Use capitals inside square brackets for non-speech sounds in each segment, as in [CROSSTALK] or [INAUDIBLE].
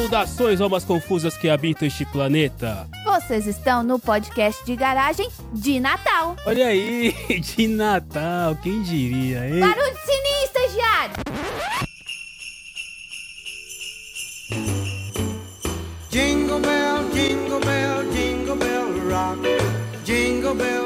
Saudações, almas confusas que habitam este planeta. Vocês estão no podcast de garagem de Natal. Olha aí, [LAUGHS] de Natal, quem diria, hein? Barulho de sininho, estagiário! Jingle bell, jingle bell, jingle bell rock. Jingle swing.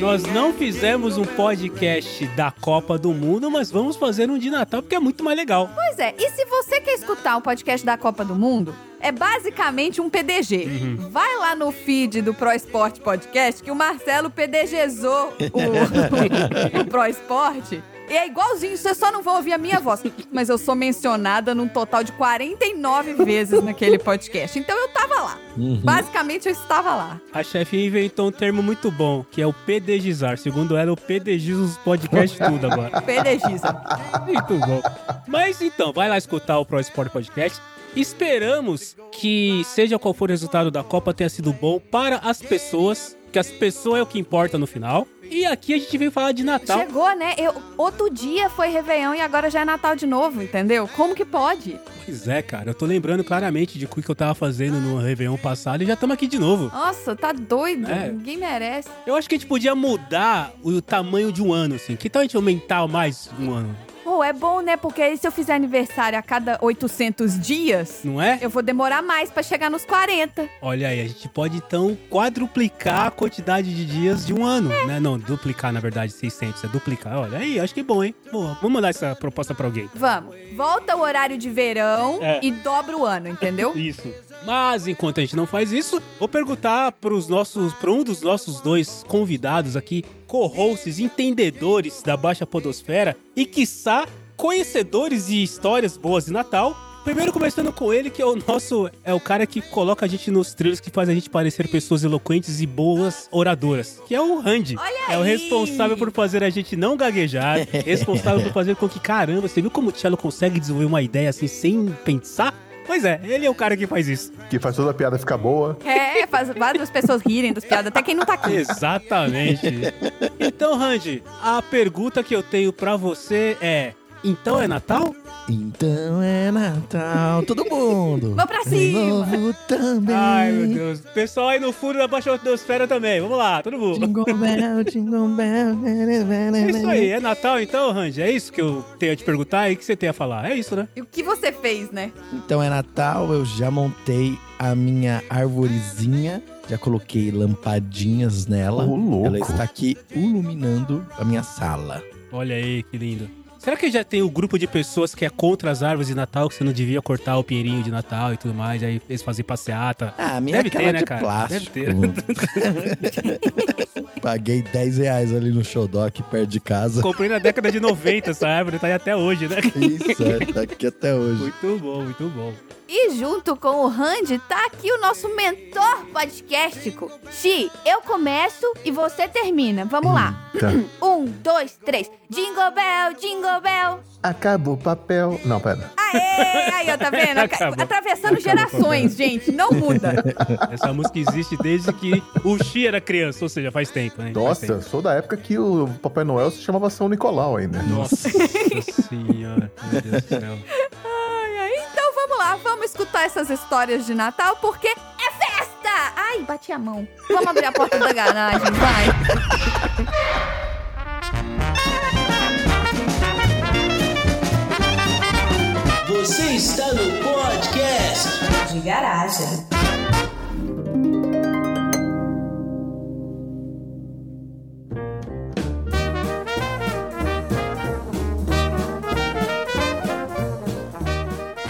Nós não fizemos um podcast da Copa do Mundo, mas vamos fazer um de Natal porque é muito mais legal. Pois é, e se você quer escutar o podcast da Copa do Mundo, é basicamente um PDG. Vai lá no feed do Pro Esporte Podcast que o Marcelo PDGzou o, [LAUGHS] o Pro Esporte. E é igualzinho, você só não vai ouvir a minha voz. Mas eu sou mencionada num total de 49 vezes naquele podcast. Então eu tava lá. Basicamente eu estava lá. A chefe inventou um termo muito bom, que é o PDGizar. Segundo ela, o PDGiza os podcasts tudo agora. [LAUGHS] PDGiza. Muito bom. Mas então, vai lá escutar o Pro Sport Podcast. Esperamos que, seja qual for o resultado da Copa, tenha sido bom para as pessoas, que as pessoas é o que importa no final. E aqui a gente veio falar de Natal. Chegou, né? Eu, outro dia foi Réveillon e agora já é Natal de novo, entendeu? Como que pode? Pois é, cara, eu tô lembrando claramente de o que eu tava fazendo no Réveillon passado e já estamos aqui de novo. Nossa, tá doido. É. Ninguém merece. Eu acho que a gente podia mudar o tamanho de um ano, assim. Que tal a gente aumentar mais um ano? Pô, é bom, né? Porque aí se eu fizer aniversário a cada 800 dias, Não é? eu vou demorar mais pra chegar nos 40. Olha aí, a gente pode então quadruplicar a quantidade de dias de um ano, né? Não, duplicar na verdade 600, é duplicar. Olha aí, acho que é bom, hein? Boa, vamos mandar essa proposta pra alguém. Vamos. Volta o horário de verão É. e dobra o ano, entendeu? [LAUGHS] Isso. Mas enquanto a gente não faz isso, vou perguntar pros nossos, para um dos nossos dois convidados aqui, co-hosts, entendedores da Baixa Podosfera e quiçá conhecedores de histórias boas de Natal. Primeiro começando com ele, que é o nosso, é o cara que coloca a gente nos trilhos que faz a gente parecer pessoas eloquentes e boas oradoras, que é o Randy. Olha É o aí! responsável por fazer a gente não gaguejar, [LAUGHS] responsável por fazer com que, caramba, você viu como o Tchelo consegue desenvolver uma ideia assim sem pensar? Pois é, ele é o cara que faz isso. Que faz toda a piada ficar boa. É, faz várias pessoas rirem das piadas, até quem não tá aqui. Exatamente. Então, Randy, a pergunta que eu tenho pra você é: então é Natal? Então é Natal, todo mundo. Vamos pra cima. Novo também. Ai, meu Deus. Pessoal aí no fundo da Baixa Atmosfera também. Vamos lá, todo mundo. Jingle bell, jingle bell. É isso aí, é Natal então, Randy? É isso que eu tenho a te perguntar e o que você tem a falar? É isso, né? E o que você fez, né? Então é Natal, eu já montei a minha arvorezinha. Já coloquei lampadinhas nela. Ô, louco. Ela está aqui iluminando a minha sala. Olha aí, que lindo. Será que já tem o grupo de pessoas que é contra as árvores de Natal, que você não devia cortar o pinheirinho de Natal e tudo mais, aí eles fazem passeata? Ah, a minha Deve é aquela ter, né, de cara? plástico. Deve [LAUGHS] Paguei 10 reais ali no Showdoc aqui perto de casa. Comprei na década de 90 essa árvore, tá aí até hoje, né? Isso, é, tá aqui até hoje. Muito bom, muito bom. E junto com o Randy tá aqui o nosso mentor podcastico. Xi, eu começo e você termina. Vamos lá. Tá. [CLEARS THROAT] Um, dois, três. Jingle bell, jingle bell. Acabou o papel. Não, pera. Aê! Aí, ó, tá vendo? Acabou. Atravessando gerações, gente. Não muda. [LAUGHS] Essa música existe desde que o Xi era criança, ou seja, faz tempo, né? Nossa, tempo. sou da época que o Papai Noel se chamava São Nicolau ainda. Nossa [LAUGHS] senhora, meu Deus do céu. [LAUGHS] Vamos lá, vamos escutar essas histórias de Natal, porque é festa! Ai, bati a mão. Vamos abrir a porta da garagem, vai. Você está no podcast de garagem.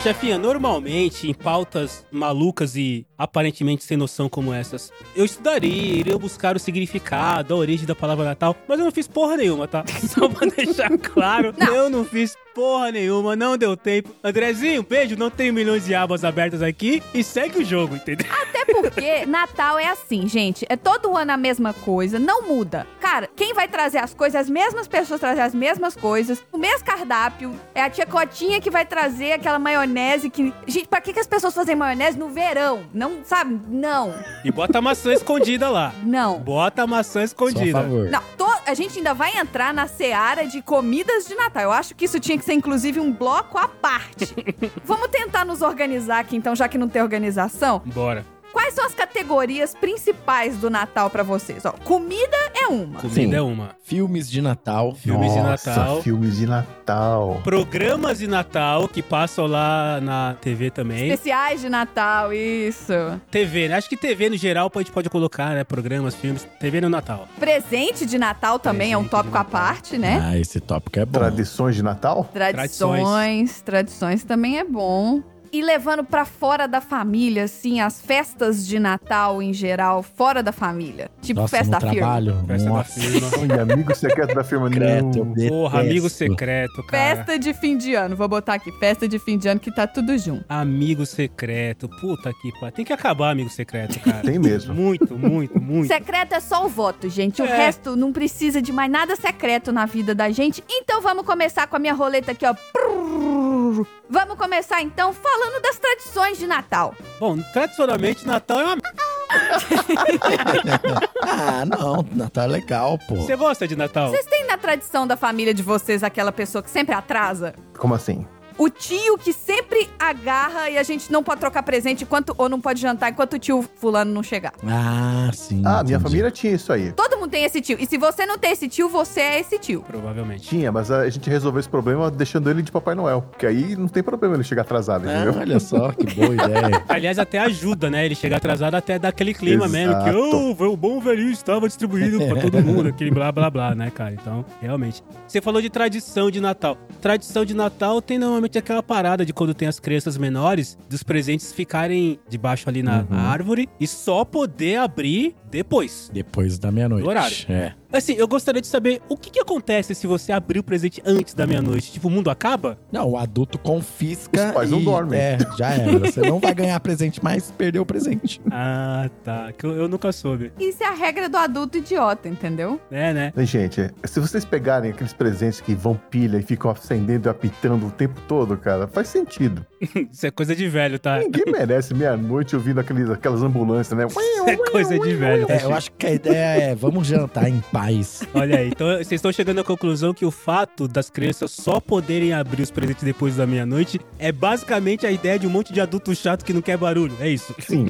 Chefinha, normalmente em pautas malucas e aparentemente sem noção como essas, eu estudaria, iria buscar o significado, a origem da palavra Natal, mas eu não fiz porra nenhuma, tá? [LAUGHS] Só pra deixar claro, eu não fiz porra nenhuma, não deu tempo. Andrezinho, beijo, não tenho milhões de abas abertas aqui e segue o jogo, entendeu? Até porque [LAUGHS] Natal é assim, gente. É todo ano a mesma coisa, não muda. Cara, quem vai trazer as coisas, as mesmas pessoas trazem as mesmas coisas, o mesmo cardápio. É a tia Cotinha que vai trazer aquela maionese que. Gente, pra que, que as pessoas fazem maionese no verão? Não, sabe? Não. E bota a maçã escondida lá. Não. Bota a maçã Só a escondida. favor. Não, to- a gente ainda vai entrar na seara de comidas de Natal. Eu acho que isso tinha que ser, inclusive, um bloco à parte. [LAUGHS] Vamos tentar nos organizar aqui, então, já que não tem organização. Bora. Quais são as categorias principais do Natal pra vocês? Ó, comida é uma. Comida Sim. é uma. Filmes de Natal. Filmes de Nossa, Natal. filmes de Natal. Programas de Natal que passam lá na TV também. Especiais de Natal, isso. TV, né? Acho que TV no geral a gente pode colocar, né? Programas, filmes. TV no Natal. Presente de Natal também é um Presente tópico de à parte, né? Ah, esse tópico é bom. Tradições de Natal? Tradições, tradições também é bom. E levando pra fora da família, assim, as festas de Natal em geral, fora da família. Tipo Nossa, festa no firme. trabalho. Festa Nossa. da firma. Olha, amigo secreto da firma. Secreto, Não. Porra, amigo secreto, cara. Festa de fim de ano, vou botar aqui, festa de fim de ano que tá tudo junto. Amigo secreto. Puta que pariu. Tem que acabar, amigo secreto, cara. Tem mesmo. Muito, muito, muito. Secreto é só o voto, gente. O É. resto não precisa de mais nada secreto na vida da gente. Então vamos começar com a minha roleta aqui, ó. Prrr. Vamos começar então falando das tradições de Natal. Bom, tradicionalmente, Natal é uma. [LAUGHS] Ah, não. Natal é legal, pô. Você gosta de Natal? Vocês têm na tradição da família de vocês aquela pessoa que sempre atrasa? Como assim? O tio que sempre agarra e a gente não pode trocar presente enquanto ou não pode jantar enquanto o tio fulano não chegar. Ah, sim. Ah, minha entendi. família tinha isso aí. Todo mundo tem esse tio. E se você não tem esse tio, você é esse tio. Provavelmente. Tinha, mas a gente resolveu esse problema deixando ele de Papai Noel. Porque aí não tem problema ele chegar atrasado, Ah, entendeu? olha só, que boa [LAUGHS] ideia. Aliás, até ajuda, né? Ele chegar atrasado até dá aquele clima mesmo. Que Exato. oh, o bom velhinho estava distribuído pra todo mundo. [LAUGHS] Aquele blá blá blá, né, cara? Então, realmente. Você falou de tradição de Natal. Tradição de Natal tem normalmente aquela parada de quando tem as crianças menores, dos presentes ficarem debaixo ali na, na árvore e só poder abrir depois. Depois da meia-noite. Horário. É. Assim, eu gostaria de saber o que, que acontece se você abrir o presente antes da meia-noite. Tipo, o mundo acaba? Não, o adulto confisca Os pais não e- dormem. É, já era. [LAUGHS] Você não vai ganhar presente, mas perdeu o presente. Ah, tá. Que eu, eu nunca soube. Isso é a regra do adulto idiota, entendeu? É, né? Gente, se vocês pegarem aqueles presentes que vão pilha e ficam acendendo e apitando o tempo todo, cara, faz sentido. [LAUGHS] Isso é coisa de velho, tá? Ninguém merece meia-noite ouvindo aqueles, aquelas ambulâncias, né? Isso [LAUGHS] é coisa de velho. É, eu acho que a ideia é vamos jantar em paz. Olha aí, então vocês estão chegando à conclusão que o fato das crianças só poderem abrir os presentes depois da meia-noite é basicamente a ideia de um monte de adulto chato que não quer barulho. É isso. Sim.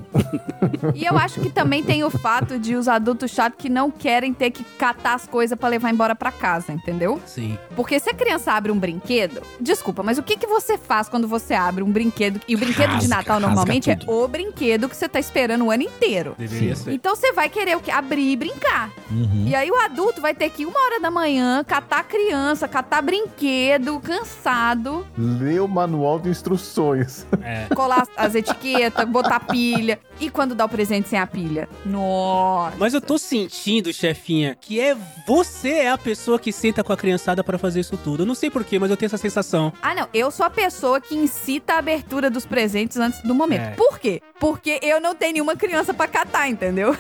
E eu acho que também tem o fato de os adultos chatos que não querem ter que catar as coisas pra levar embora pra casa, entendeu? Sim. Porque se a criança abre um brinquedo, desculpa, mas o que, que você faz quando você abre um brinquedo? E o brinquedo de Rasga, Natal rasga normalmente é o brinquedo que você tá esperando o ano inteiro. Deveria Sim. ser. Então você vai querer o quê? Abrir e brincar. Uhum. E aí o adulto vai ter que ir uma hora da manhã, catar a criança, catar brinquedo, cansado, Lê o manual de instruções. É. colar as etiquetas, botar pilha. E quando dá o presente sem a pilha? Nossa. Mas eu tô sentindo, chefinha, que é você é a pessoa que senta com a criançada pra fazer isso tudo. Eu não sei porquê, mas eu tenho essa sensação. Ah, não. Eu sou a pessoa que incita a abertura dos presentes antes do momento. É. Por quê? Porque eu não tenho nenhuma criança pra catar, entendeu?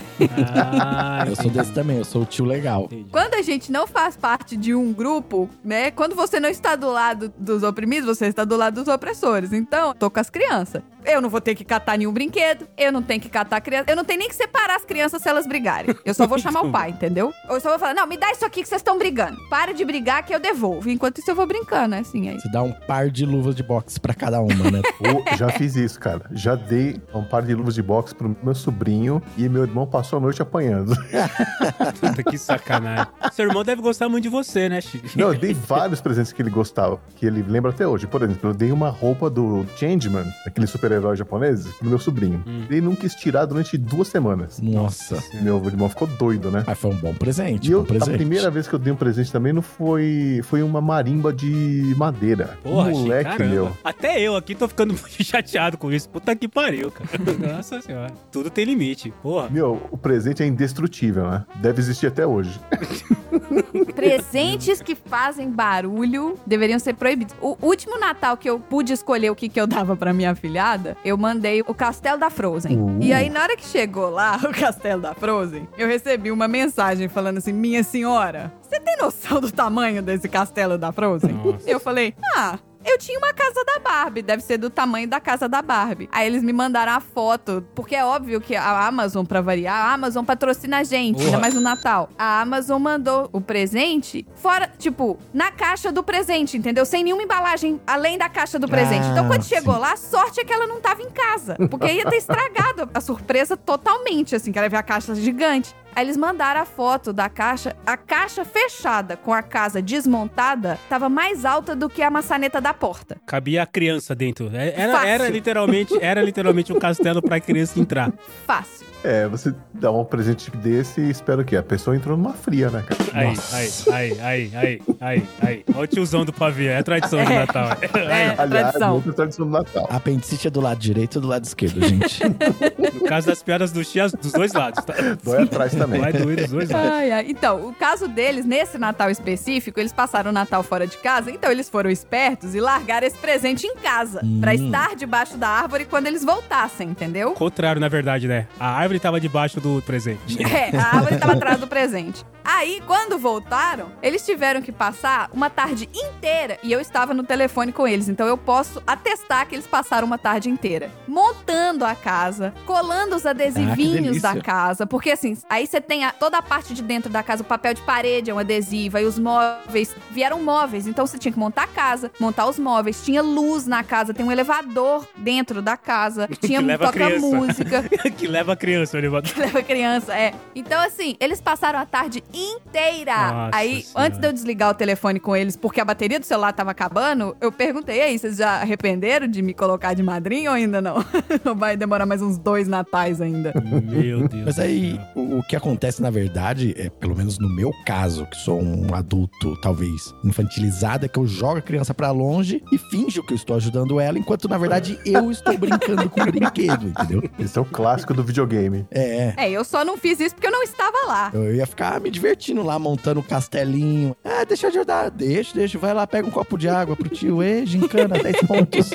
Ah, Eu sou desse também, eu sou o tio legal. entendi. Quando a gente não faz parte de um grupo, né? Quando você não está do lado dos oprimidos, você está do lado dos opressores. Então, tô com as crianças. Eu não vou ter que catar nenhum brinquedo, eu não tenho que catar a criança, eu não tenho nem que separar as crianças se elas brigarem. Eu só vou chamar o pai, entendeu? Ou eu só vou falar, não, me dá isso aqui que vocês estão brigando. Para de brigar que eu devolvo. Enquanto isso eu vou brincando, né? Assim, aí. Você dá um par de luvas de boxe pra cada uma, né? [LAUGHS] Ô, já fiz isso, cara. Já dei um par de luvas de boxe pro meu sobrinho e meu irmão passou a noite apanhando. [LAUGHS] Puta, que sacanagem. Seu irmão deve gostar muito de você, né, Chico? Não, eu dei vários presentes que ele gostava, que ele lembra até hoje. Por exemplo, eu dei uma roupa do Changeman, aquele super-herói japonês, pro meu sobrinho. Hum. Ele não quis tirar durante duas semanas. Nossa. Meu irmão ficou doido, né? Mas foi um bom presente, E eu, bom presente. a primeira vez que eu dei um presente também não foi, foi uma marimba de madeira. Porra, moleque caramba. meu. Até eu aqui tô ficando [LAUGHS] muito chateado com isso. Puta que pariu, cara. Nossa senhora. Tudo tem limite. Porra. Meu, o presente é indestrutível, né? Deve existir até hoje. Presentes que fazem barulho deveriam ser proibidos. O último Natal que eu pude escolher o que, que eu dava pra minha filhada, eu mandei o Castelo da Frozen. Uh. E aí, na hora que chegou lá, [LAUGHS] o Castelo da Frozen, eu recebi uma mensagem falando assim: Minha senhora, você tem noção do tamanho desse Castelo da Frozen? Nossa. Eu falei: Ah. Eu tinha uma casa da Barbie, deve ser do tamanho da casa da Barbie. Aí eles me mandaram a foto, porque é óbvio que a Amazon, pra variar, a Amazon patrocina a gente, ainda Porra. mais no Natal. A Amazon mandou o presente fora, tipo, na caixa do presente, entendeu? Sem nenhuma embalagem além da caixa do presente. Ah, então quando chegou sim. lá, a sorte é que ela não tava em casa, porque ia ter [LAUGHS] estragado a surpresa totalmente, assim, que ela ia ver a caixa gigante. Aí eles mandaram a foto da caixa. A caixa fechada com a casa desmontada tava mais alta do que a maçaneta da porta. Cabia a criança dentro. É- Era, Fácil. era literalmente, era literalmente um castelo pra criança entrar. Fácil. É, você dá um presente desse e espera o quê? A pessoa entrou numa fria, né, cara? Aí, Nossa. aí, aí, aí, aí, aí, aí. Olha o tiozão do pavê, é a tradição de Natal. [LAUGHS] É, Aliás, tradição. outra tradição do Natal. A apendicite é do lado direito ou do lado esquerdo, gente? No caso das piadas do Chia, dos dois lados, tá? Dói atrás também. Vai doer dos dois lados. Ai, ai. Então, o caso deles, nesse Natal específico, eles passaram o Natal fora de casa, então eles foram espertos e largaram esse presente em casa, Hum. pra estar debaixo da árvore quando eles voltassem, entendeu? Contrário, na verdade, né? A árvore tava debaixo do presente. É, a árvore estava atrás do presente. Aí, quando voltaram, eles tiveram que passar uma tarde inteira e eu estava no telefone com eles, então eu posso atestar que eles passaram uma tarde inteira montando a casa, colando os adesivinhos delícia. da casa, porque assim, aí você tem a- toda a parte de dentro da casa, o papel de parede é um adesivo, aí os móveis vieram móveis, então você tinha que montar a casa, montar os móveis, tinha luz na casa, tem um elevador dentro da casa, [LAUGHS] tinha Que toca criança. música. [LAUGHS] que leva a criança, o elevador. [LAUGHS] leva criança, é. Então, assim, eles passaram a tarde inteira. Nossa aí, Senhora. antes de eu desligar o telefone com eles, porque a bateria do celular tava acabando, eu perguntei, aí, vocês já arrependeram de me colocar de madrinha ou ainda [LAUGHS] não? Vai demorar mais uns dois natais ainda. Meu Deus. Mas do aí, o, o que acontece, na verdade, é, pelo menos no meu caso, que sou um adulto, talvez, infantilizado, é que eu jogo a criança pra longe e finjo que eu estou ajudando ela, enquanto, na verdade, [LAUGHS] eu estou brincando com o brinquedo, entendeu? Esse é o clássico do videogame. É, É, eu só não fiz isso porque eu não estava lá. eu ia ficar me divertindo lá, montando o castelinho. Ah, deixa eu ajudar. Deixa, deixa. Vai lá, pega um copo de água pro tio. Ê, gincana, [LAUGHS] 10 pontos.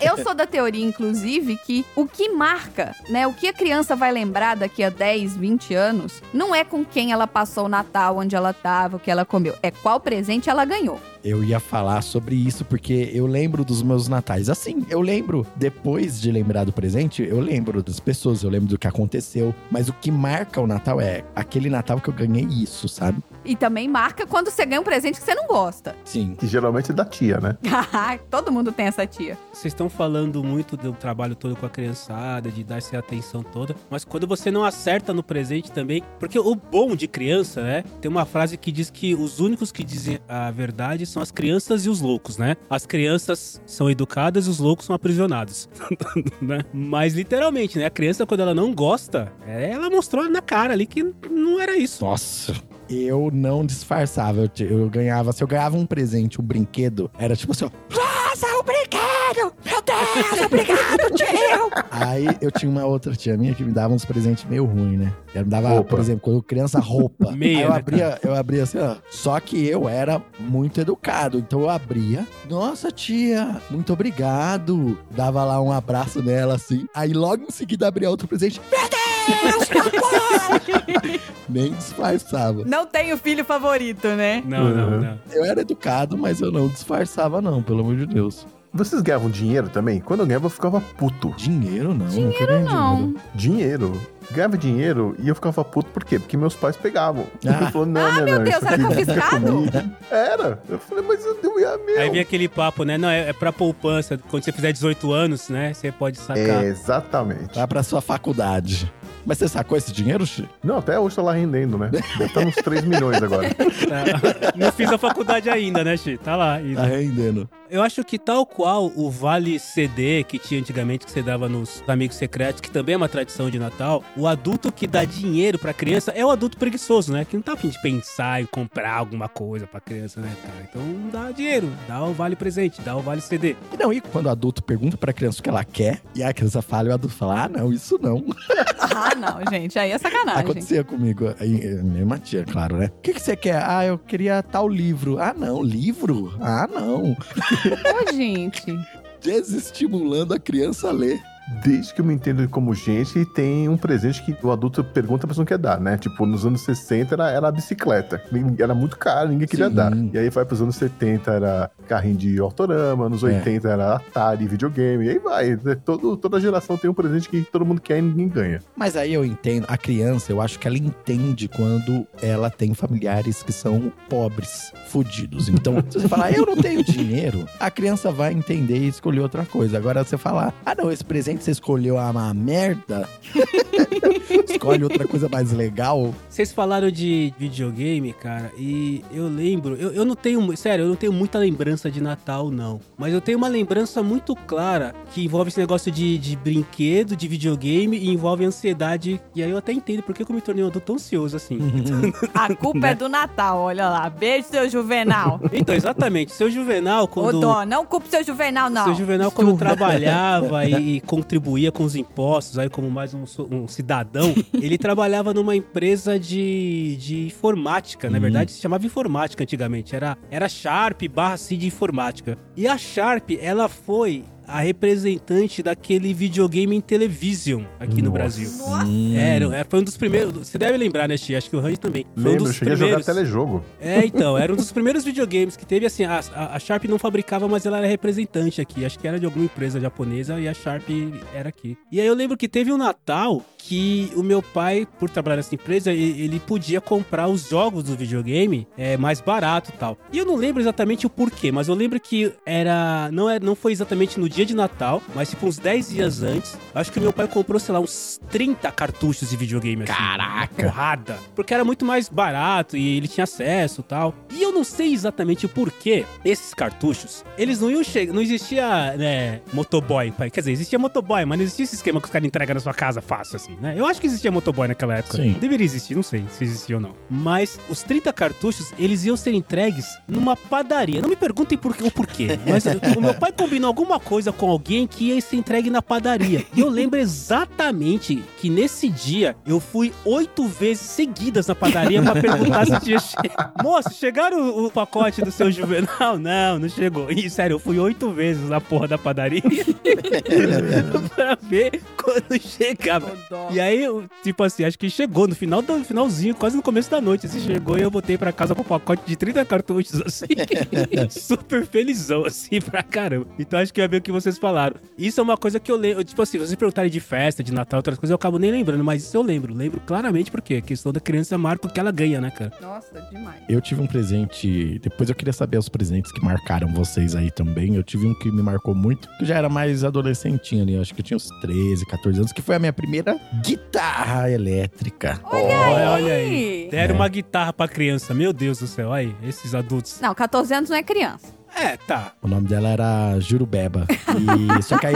Eu sou da teoria, inclusive, que o que marca, né, o que a criança vai lembrar daqui a 10, 20 anos, não é com quem ela passou o Natal, onde ela tava, o que ela comeu, é qual presente ela ganhou. Eu ia falar sobre isso porque eu lembro dos meus natais. Assim, eu lembro, depois de lembrar do presente, eu lembro das pessoas, eu lembro do que aconteceu. Mas o que marca o Natal é aquele Natal que eu ganhei isso, sabe? E também marca quando você ganha um presente que você não gosta. Sim. Que geralmente é da tia, né? [LAUGHS] Todo mundo tem essa tia. Vocês estão falando muito do trabalho todo com a criançada, de dar essa atenção toda, mas quando você não acerta no presente também, porque o bom de criança, né? Tem uma frase que diz que os únicos que dizem a verdade são as crianças e os loucos, né? As crianças são educadas e os loucos são aprisionados, [LAUGHS] né? Mas literalmente, né? A criança quando ela não gosta, é, ela mostrou na cara ali que não era isso. Nossa. Eu não disfarçava. Eu, eu ganhava. Se eu ganhava um presente, um brinquedo, era tipo assim, ó. Nossa, o brinquedo! Meu Deus, obrigado, tio! Aí eu tinha uma outra tia minha que me dava uns presentes meio ruins, né? Ela me dava, Roupa. por exemplo, quando eu criança, roupa. [LAUGHS] Meia, Aí eu né, abria, eu abria assim, ó. Só que eu era muito educado. Então eu abria. Nossa, tia, muito obrigado. Dava lá um abraço nela, assim. Aí logo em seguida abria outro presente. Meu Deus! [LAUGHS] Nem disfarçava. Não tenho filho favorito, né? Não, não, Uhum. não. Eu era educado, mas eu não disfarçava, não, pelo amor de Deus. Vocês ganhavam dinheiro também? Quando eu ganhava, eu ficava puto. Dinheiro não. Dinheiro não. dinheiro. Dinheiro. Ganhava dinheiro e eu ficava puto por quê? Porque meus pais pegavam. Ah. Eu falou, não, Ah, não, meu não, Deus, isso era aqui fica confiscado? comigo. Era. Eu falei, mas eu dei a meu. Aí vem aquele papo, né? Não, é, é pra poupança. Quando você fizer 18 anos, né? Você pode sacar. É, exatamente. Vai pra sua faculdade. Mas você sacou esse dinheiro, Chi? Não, até hoje tá lá rendendo, né? Deve estar uns 3 milhões agora. Tá. [LAUGHS] Não fiz a faculdade ainda, né, Chi? Tá lá. ainda. Tá rendendo. Eu acho que tal qual o Vale CD que tinha antigamente, que você dava nos Amigos Secretos, que também é uma tradição de Natal, o adulto que dá dinheiro pra criança é o adulto preguiçoso, né? Que não tá a fim de pensar em comprar alguma coisa pra criança, né, cara? Então dá dinheiro, dá o Vale Presente, dá o Vale CD. E não, e quando o adulto pergunta pra criança o que ela quer, e a criança fala, e o adulto fala, ah, não, isso não. [LAUGHS] Ah, não, gente. Aí é sacanagem. Acontecia comigo. Aí, eh, mesma tia, claro, né? O que, que você quer? Ah, eu queria tal livro. Ah, não, livro? Ah, não. Ô, gente. Desestimulando a criança a ler. Desde que eu me entendo como gente, tem um presente que o adulto pergunta, mas não quer dar, né? Tipo, nos anos 60 era, era a bicicleta. Era muito caro, ninguém queria Sim. dar. E aí vai pros anos 70 era carrinho de autorama, nos É. 80 era Atari, videogame, e aí vai. né? Todo, toda geração tem um presente que todo mundo quer e ninguém ganha. Mas aí eu entendo, a criança, eu acho que ela entende quando ela tem familiares que são pobres, fudidos. Então, [LAUGHS] se você falar, eu não tenho dinheiro, a criança vai entender e escolher outra coisa. Agora, você falar, ah, não, esse presente você escolheu uma merda, [LAUGHS] escolhe outra coisa mais legal. Vocês falaram de videogame, cara, e eu lembro, eu, eu não tenho, sério, eu não tenho muita lembrança de Natal, não. Mas eu tenho uma lembrança muito clara que envolve esse negócio de, de brinquedo, de videogame e envolve ansiedade. E aí eu até entendo por que que eu me tornei um adulto tão ansioso assim. [LAUGHS] A culpa é do Natal, olha lá. Beijo, seu Juvenal. [LAUGHS] Então, exatamente, seu Juvenal, Ô, quando. Dó, não culpe seu Juvenal, não. Seu Juvenal, quando trabalhava e contribuía com os impostos, aí como mais um, um cidadão, [LAUGHS] ele trabalhava numa empresa de, de informática. Na Hum. verdade, se chamava informática antigamente. Era, era Sharp barra C de informática. E a Sharp, ela foi a representante daquele videogame em television aqui no Nossa. Brasil. Nossa. Era, era- foi um dos primeiros. Você deve lembrar, né, Xi? Acho que o Randy também. Foi um Lembro, eu dos cheguei a jogar primeiros. telejogo. É, então, era um dos primeiros videogames que teve, assim, a, a- a Sharp não fabricava, mas ela era representante aqui. Acho que era de alguma empresa japonesa e a Sharp era aqui. E aí eu lembro que teve um Natal que o meu pai, por trabalhar nessa empresa, ele podia comprar os jogos do videogame é, mais barato e tal. E eu não lembro exatamente o porquê, mas eu lembro que era não, era, não foi exatamente no dia de Natal, mas tipo uns 10 dias antes. Acho que meu pai comprou, sei lá, uns 30 cartuchos de videogame. Assim, Caraca! porrada. Porque era muito mais barato e ele tinha acesso e tal. E eu não sei exatamente o porquê esses cartuchos, eles não iam chegar. Não existia, né, motoboy. pai. Quer dizer, existia motoboy, mas não existia esse esquema que os caras entregam na sua casa fácil, assim, né? Eu acho que existia motoboy naquela época. Sim. Deveria existir, não sei se existia ou não. Mas os 30 cartuchos, eles iam ser entregues numa padaria. Não me perguntem por, o porquê, [LAUGHS] mas o meu pai combinou alguma coisa com alguém que ia ser entregue na padaria. E eu lembro exatamente que nesse dia eu fui oito vezes seguidas na padaria pra perguntar se tinha chegado. [LAUGHS] Moço, chegaram o, o pacote do seu juvenal? [LAUGHS] Não, não chegou. E sério, eu fui oito vezes na porra da padaria pra ver quando chegava. E aí, tipo assim, acho que chegou no final do finalzinho, quase no começo da noite, assim, chegou e eu voltei pra casa com um pacote de 30 cartuchos, assim, [LAUGHS] super felizão, assim, pra caramba. Então acho que é bem o que vocês falaram. Isso é uma coisa que eu lembro, tipo assim, vocês perguntarem de festa, de Natal, outras coisas, eu acabo nem lembrando, mas isso eu lembro. Lembro claramente porque a questão da criança marca o que ela ganha, né, cara? Nossa, demais. Eu tive um presente. Depois eu queria saber os presentes que marcaram vocês aí também. Eu tive um que me marcou muito, que eu já era mais adolescentinho ali. eu Acho que eu tinha uns 13, 14 anos, que foi a minha primeira guitarra elétrica. Olha, olha aí. Deram É. uma guitarra pra criança, meu Deus do céu, aí, esses adultos. Não, 14 anos não é criança. É, tá. O nome dela era Jurubeba. E só que aí.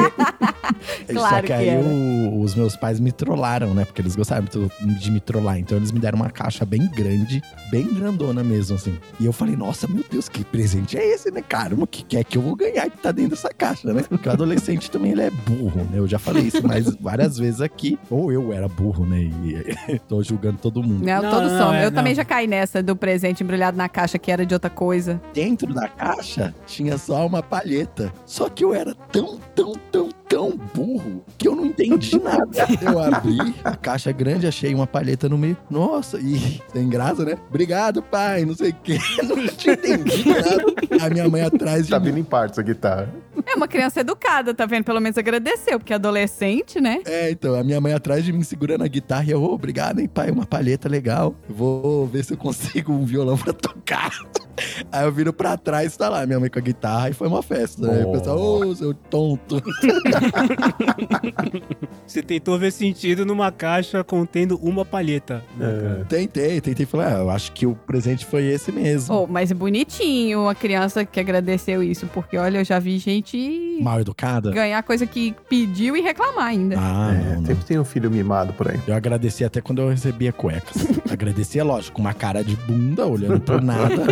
[LAUGHS] só Claro que que aí o- os meus pais me trollaram, né? Porque eles gostavam muito de me trollar. Então eles me deram uma caixa bem grande, bem grandona mesmo, assim. E eu falei, nossa, meu Deus, que presente é esse, né? Caramba, o que que é que eu vou ganhar que tá dentro dessa caixa, né? Porque o adolescente também ele é burro, né? Eu já falei isso mais [LAUGHS] várias vezes aqui. Ou eu era burro, né? E [LAUGHS] tô julgando todo mundo. Não, Não, todo não, som. é, eu não. também já caí nessa do presente embrulhado na caixa que era de outra coisa. dentro da caixa tinha só uma palheta. Só que eu era tão, tão, tão, tão burro que eu não entendi nada. [LAUGHS] Eu abri a caixa grande, achei uma palheta no meio. Nossa, e sem graça, né? Obrigado, pai, não sei o quê. [LAUGHS] Não tinha entendido nada. A minha mãe atrás de Tá vindo em partes a guitarra. É uma criança educada, tá vendo? Pelo menos agradeceu, porque adolescente, né? É, então, a minha mãe atrás de mim segurando a guitarra e eu, "Ô, obrigado, hein, pai, uma palheta legal. Eu Vou ver se eu consigo um violão pra tocar. [LAUGHS] Aí eu viro pra trás, tá lá, minha mãe com a guitarra e foi uma festa, né? O pessoal, ô, seu tonto. [LAUGHS] Você tentou ver sentido numa caixa contendo uma palheta. né, cara? Tentei, tentei falar, ah, eu acho que o presente foi esse mesmo. Oh, mas é bonitinho uma criança que agradeceu isso, porque olha, eu já vi gente Mal educada? ganhar coisa que pediu e reclamar ainda. Ah, É, não, não. sempre tem um filho mimado por aí. Eu agradeci até quando eu recebia cuecas. [LAUGHS] Agradecia, lógico, com uma cara de bunda, olhando por nada. [LAUGHS]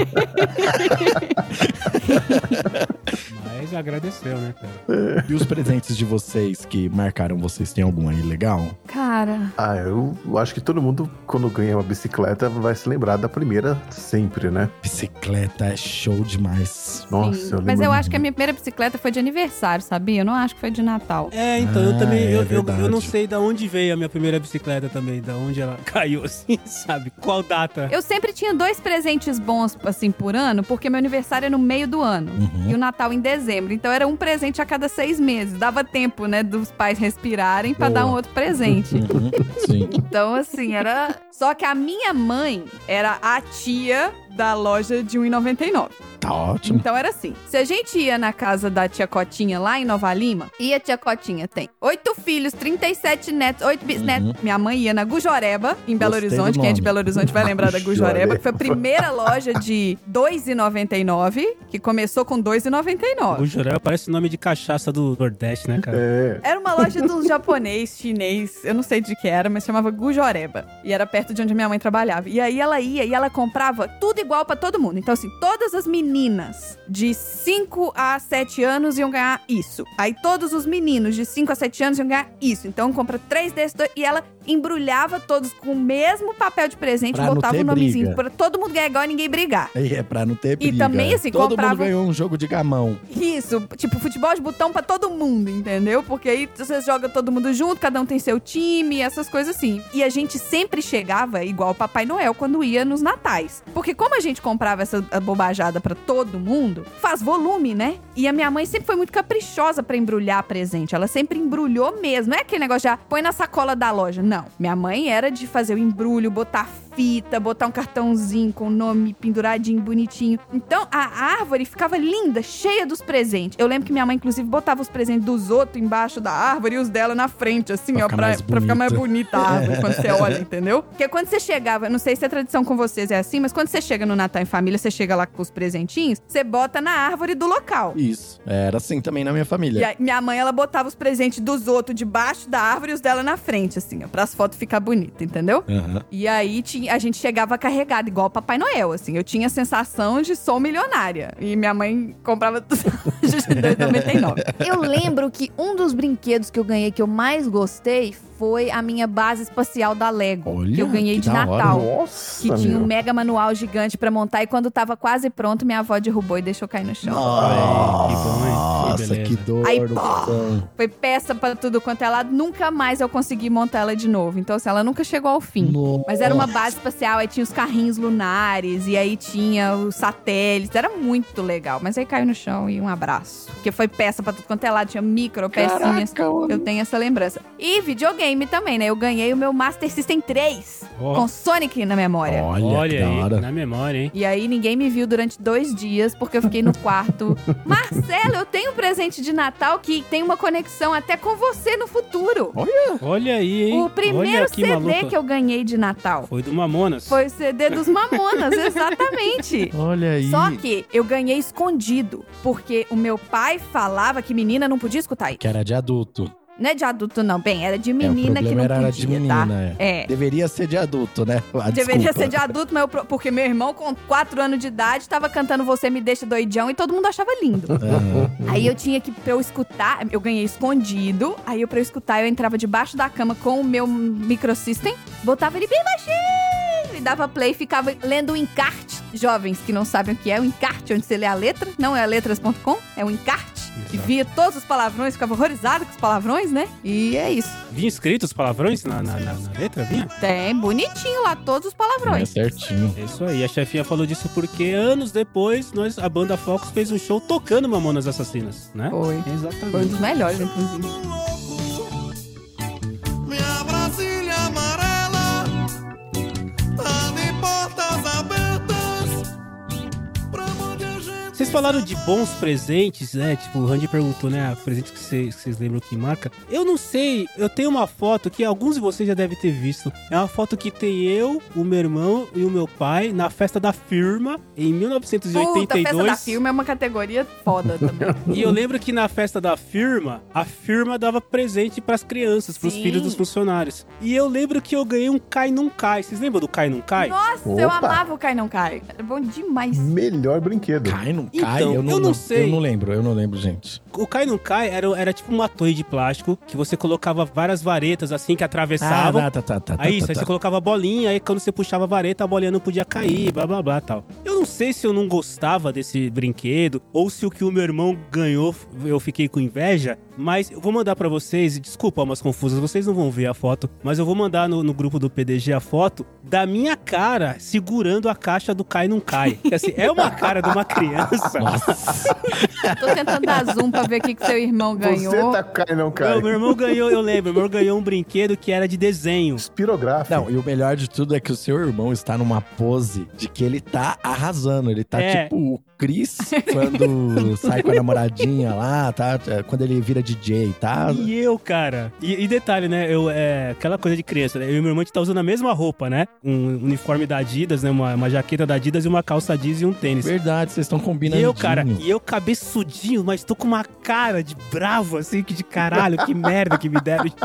Mas agradeceu, né, cara? E os presentes de vocês que marcaram vocês, tem algum aí legal? Cara, Ah, eu acho que todo mundo, quando ganha uma bicicleta, vai se lembrar da primeira sempre, né? Bicicleta é show demais. Nossa, sim. eu lembro. Mas eu acho que a minha primeira bicicleta foi de aniversário, sabia? Eu não acho que foi de Natal. É, então, eu Ah, também. é eu, eu, eu não sei da onde veio a minha primeira bicicleta também, da onde ela [LAUGHS] caiu, assim, sabe? Qual data? Eu sempre tinha dois presentes bons, assim, por ano, porque meu aniversário é no meio do ano. Uhum. E o Natal em dezembro. Então era um presente a cada seis meses. Dava tempo, né, dos pais respirarem pra Boa. dar um outro presente. Uhum, Sim. Então, assim, era. Só que a minha mãe era a tia da loja de 1,99. Tá ótimo. Então era assim: se a gente ia na casa da tia Cotinha lá em Nova Lima, e a tia Cotinha tem oito filhos, 37 netos, oito bisnetos. Minha mãe ia na Gujoreba, em Belo Uhum. Gostei Horizonte. Quem é de. Belo Horizonte vai lembrar da [LAUGHS] Gujoreba, Gujoreba. que foi a primeira loja de 2,99, que começou com 2,99. O Jurel parece o nome de cachaça do Nordeste, né, cara? É, Era uma loja de um japonês, chinês, eu não sei de que era, mas chamava Gujoreba. E era perto de onde minha mãe trabalhava. E aí ela ia e ela comprava tudo igual pra todo mundo. Então, assim, todas as meninas de 5 a 7 anos iam ganhar isso. Aí todos os meninos de 5 a 7 anos iam ganhar isso. Então, compra três desses dois. E ela embrulhava todos com o mesmo papel de presente, Pra botava o nomezinho. briga. Pra todo mundo ganhar igual e ninguém brigar. Aí é pra não ter briga. também, assim, Todo comprava- mundo ganhou um jogo de gamão. Isso, tipo, futebol de botão pra todo mundo, entendeu? Porque aí você joga todo mundo junto, cada um tem seu time, essas coisas assim. E a gente sempre chegava igual o Papai Noel quando ia nos natais. Porque como a gente comprava essa bobajada pra todo mundo, faz volume, né? E a minha mãe sempre foi muito caprichosa pra embrulhar presente. Ela sempre embrulhou mesmo. Não é aquele negócio já põe na sacola da loja. Não. Minha mãe era de fazer o embrulho, botar fita, botar um cartãozinho com o nome penduradinho, bonitinho. Então a árvore ficava linda, cheia dos presentes. Eu lembro que minha mãe, inclusive, botava os presentes dos outros embaixo da árvore e os dela na frente, assim, Pra ó, pra, pra ficar mais bonita. a árvore quando você [LAUGHS] olha, entendeu? Porque quando você chegava, não sei se a tradição com vocês é assim, mas quando você chega no Natal em família, você chega lá com os presentinhos, você bota na árvore do local. Isso. Era assim também na minha E família. aí, minha mãe, ela botava os presentes dos outros debaixo da árvore e os dela na frente, assim, ó, pras fotos ficar bonita, entendeu? Aham. E aí tinha, a gente chegava carregado, igual Papai Noel, assim. Eu tinha a sensação de sou milionária. E minha mãe comprava tudo [LAUGHS] de 2,99. Eu lembro que um dos brinquedos que eu ganhei que eu mais gostei foi a minha base espacial da Lego. Olha, que eu ganhei que de. Natal. nossa, Que tinha um meu. mega manual gigante pra montar. E quando tava quase pronto, minha avó derrubou e deixou cair no chão. Ai, que bom, hein? Que Nossa, dor Aí, pô. Foi peça pra tudo quanto é lado. Nunca mais eu consegui montar ela de novo. Então, assim, ela nunca chegou ao fim. Nossa. Mas era uma base espacial, aí tinha os carrinhos lunares, e aí tinha os satélites, era muito legal. Mas aí caiu no chão e um abraço. Porque foi peça pra tudo quanto é lado, tinha micro pecinhas. Caraca. Eu tenho essa lembrança. E videogame também, né? Eu ganhei o meu Master System 3, Ó. com Sonic na memória. Olha, Olha aí, hora. na memória, hein? E aí ninguém me viu durante dois dias, porque eu fiquei no quarto. [LAUGHS] Marcelo, eu tenho um presente de Natal que tem uma conexão até com você no futuro. Olha aí, hein? O primeiro Olha que CD maluca. que eu ganhei de Natal. Foi do Mamonas. Foi o CD dos Mamonas, [LAUGHS] exatamente. Olha aí. Só que eu ganhei escondido, porque o meu pai falava que menina não podia escutar isso. Que era de adulto. Não é de adulto, não. Bem, era de É, o menina que problema não era podia, de menina, tá? é. É. Deveria ser de adulto, né? Ah, Deveria desculpa. ser de adulto, mas eu, porque meu irmão, com 4 anos de idade, tava cantando Você Me Deixa Doidão e todo mundo achava lindo. Aham. [LAUGHS] Aí eu tinha que, pra eu escutar, eu ganhei escondido. Aí eu, pra eu escutar, eu entrava debaixo da cama com o meu microsystem, botava ele bem baixinho e dava play e ficava lendo o encarte. Jovens que não sabem o que é o encarte, onde você lê a letra, não é a letras.com, é o encarte. E Exato. via todos os palavrões, ficava horrorizado com os palavrões, né? E é isso. Vinha escrito os palavrões na, na, na- na letra? Vinha? Tem bonitinho lá todos os É palavrões. certinho. É isso aí. A chefinha falou disso porque anos depois, nós, a banda Fox fez um show tocando Mamonas Assassinas, né? Foi. Foi um Exatamente. dos melhores, inclusive. Minha Brasília amarela tá de portas abertas Vocês falaram de bons presentes, né? Tipo, o Randy perguntou, né? Presentes que vocês, que vocês lembram que marca. Eu não sei, eu tenho uma foto que alguns de vocês já devem ter visto. É uma foto que tem eu, o meu irmão e o meu pai na festa da firma em Puta, a festa da 1982. firma é uma categoria foda também. [LAUGHS] E eu lembro que na festa da firma, a firma dava presente pras crianças, pros Sim. filhos dos funcionários. E eu lembro que eu ganhei um Cai Não Cai. Vocês lembram do Cai Não Cai? Nossa, eu Opa. amava o Cai Não Cai. Era bom demais. Melhor brinquedo. Cai, não Cai? Então, eu, não, eu não sei. Eu não lembro, eu não lembro, gente. O Cai Não Cai era, era tipo uma torre de plástico que você colocava várias varetas assim que atravessavam. Ah, tá, tá, tá. tá, Aí isso, tá, aí tá. você colocava a bolinha, aí quando você puxava a vareta, a bolinha não podia cair, blá blá blá tal. Eu não sei se eu não gostava desse brinquedo, ou se o que o meu irmão ganhou eu fiquei com inveja, mas eu vou mandar pra vocês, e desculpa almas confusas, vocês não vão ver a foto, mas eu vou mandar no, no grupo do PDG a foto da minha cara segurando a caixa do Cai Não Cai. Assim, é uma cara de uma criança. Tô tentando dar zoom pra ver o que, que seu irmão ganhou. Você tá cai, não cai. Não, meu irmão ganhou, eu lembro, meu irmão ganhou um brinquedo que era de desenho. Espirográfico. Não, e o melhor de tudo é que o seu irmão está numa pose de que ele tá arrasando. Ele tá É. tipo o Chris quando [LAUGHS] sai com a namoradinha lá, tá? Quando ele vira DJ, tá? E eu, cara. E, e detalhe, né? Eu, é, aquela coisa de criança, né? Eu e meu irmão a gente tá usando a mesma roupa, né? Um uniforme da Adidas, né? Uma, uma jaqueta da Adidas e uma calça jeans e um tênis. Verdade, vocês estão E combinando. eu, cara, e eu cabeçudinho, mas tô com uma cara de bravo, assim, que de caralho, que merda que me deram. [LAUGHS]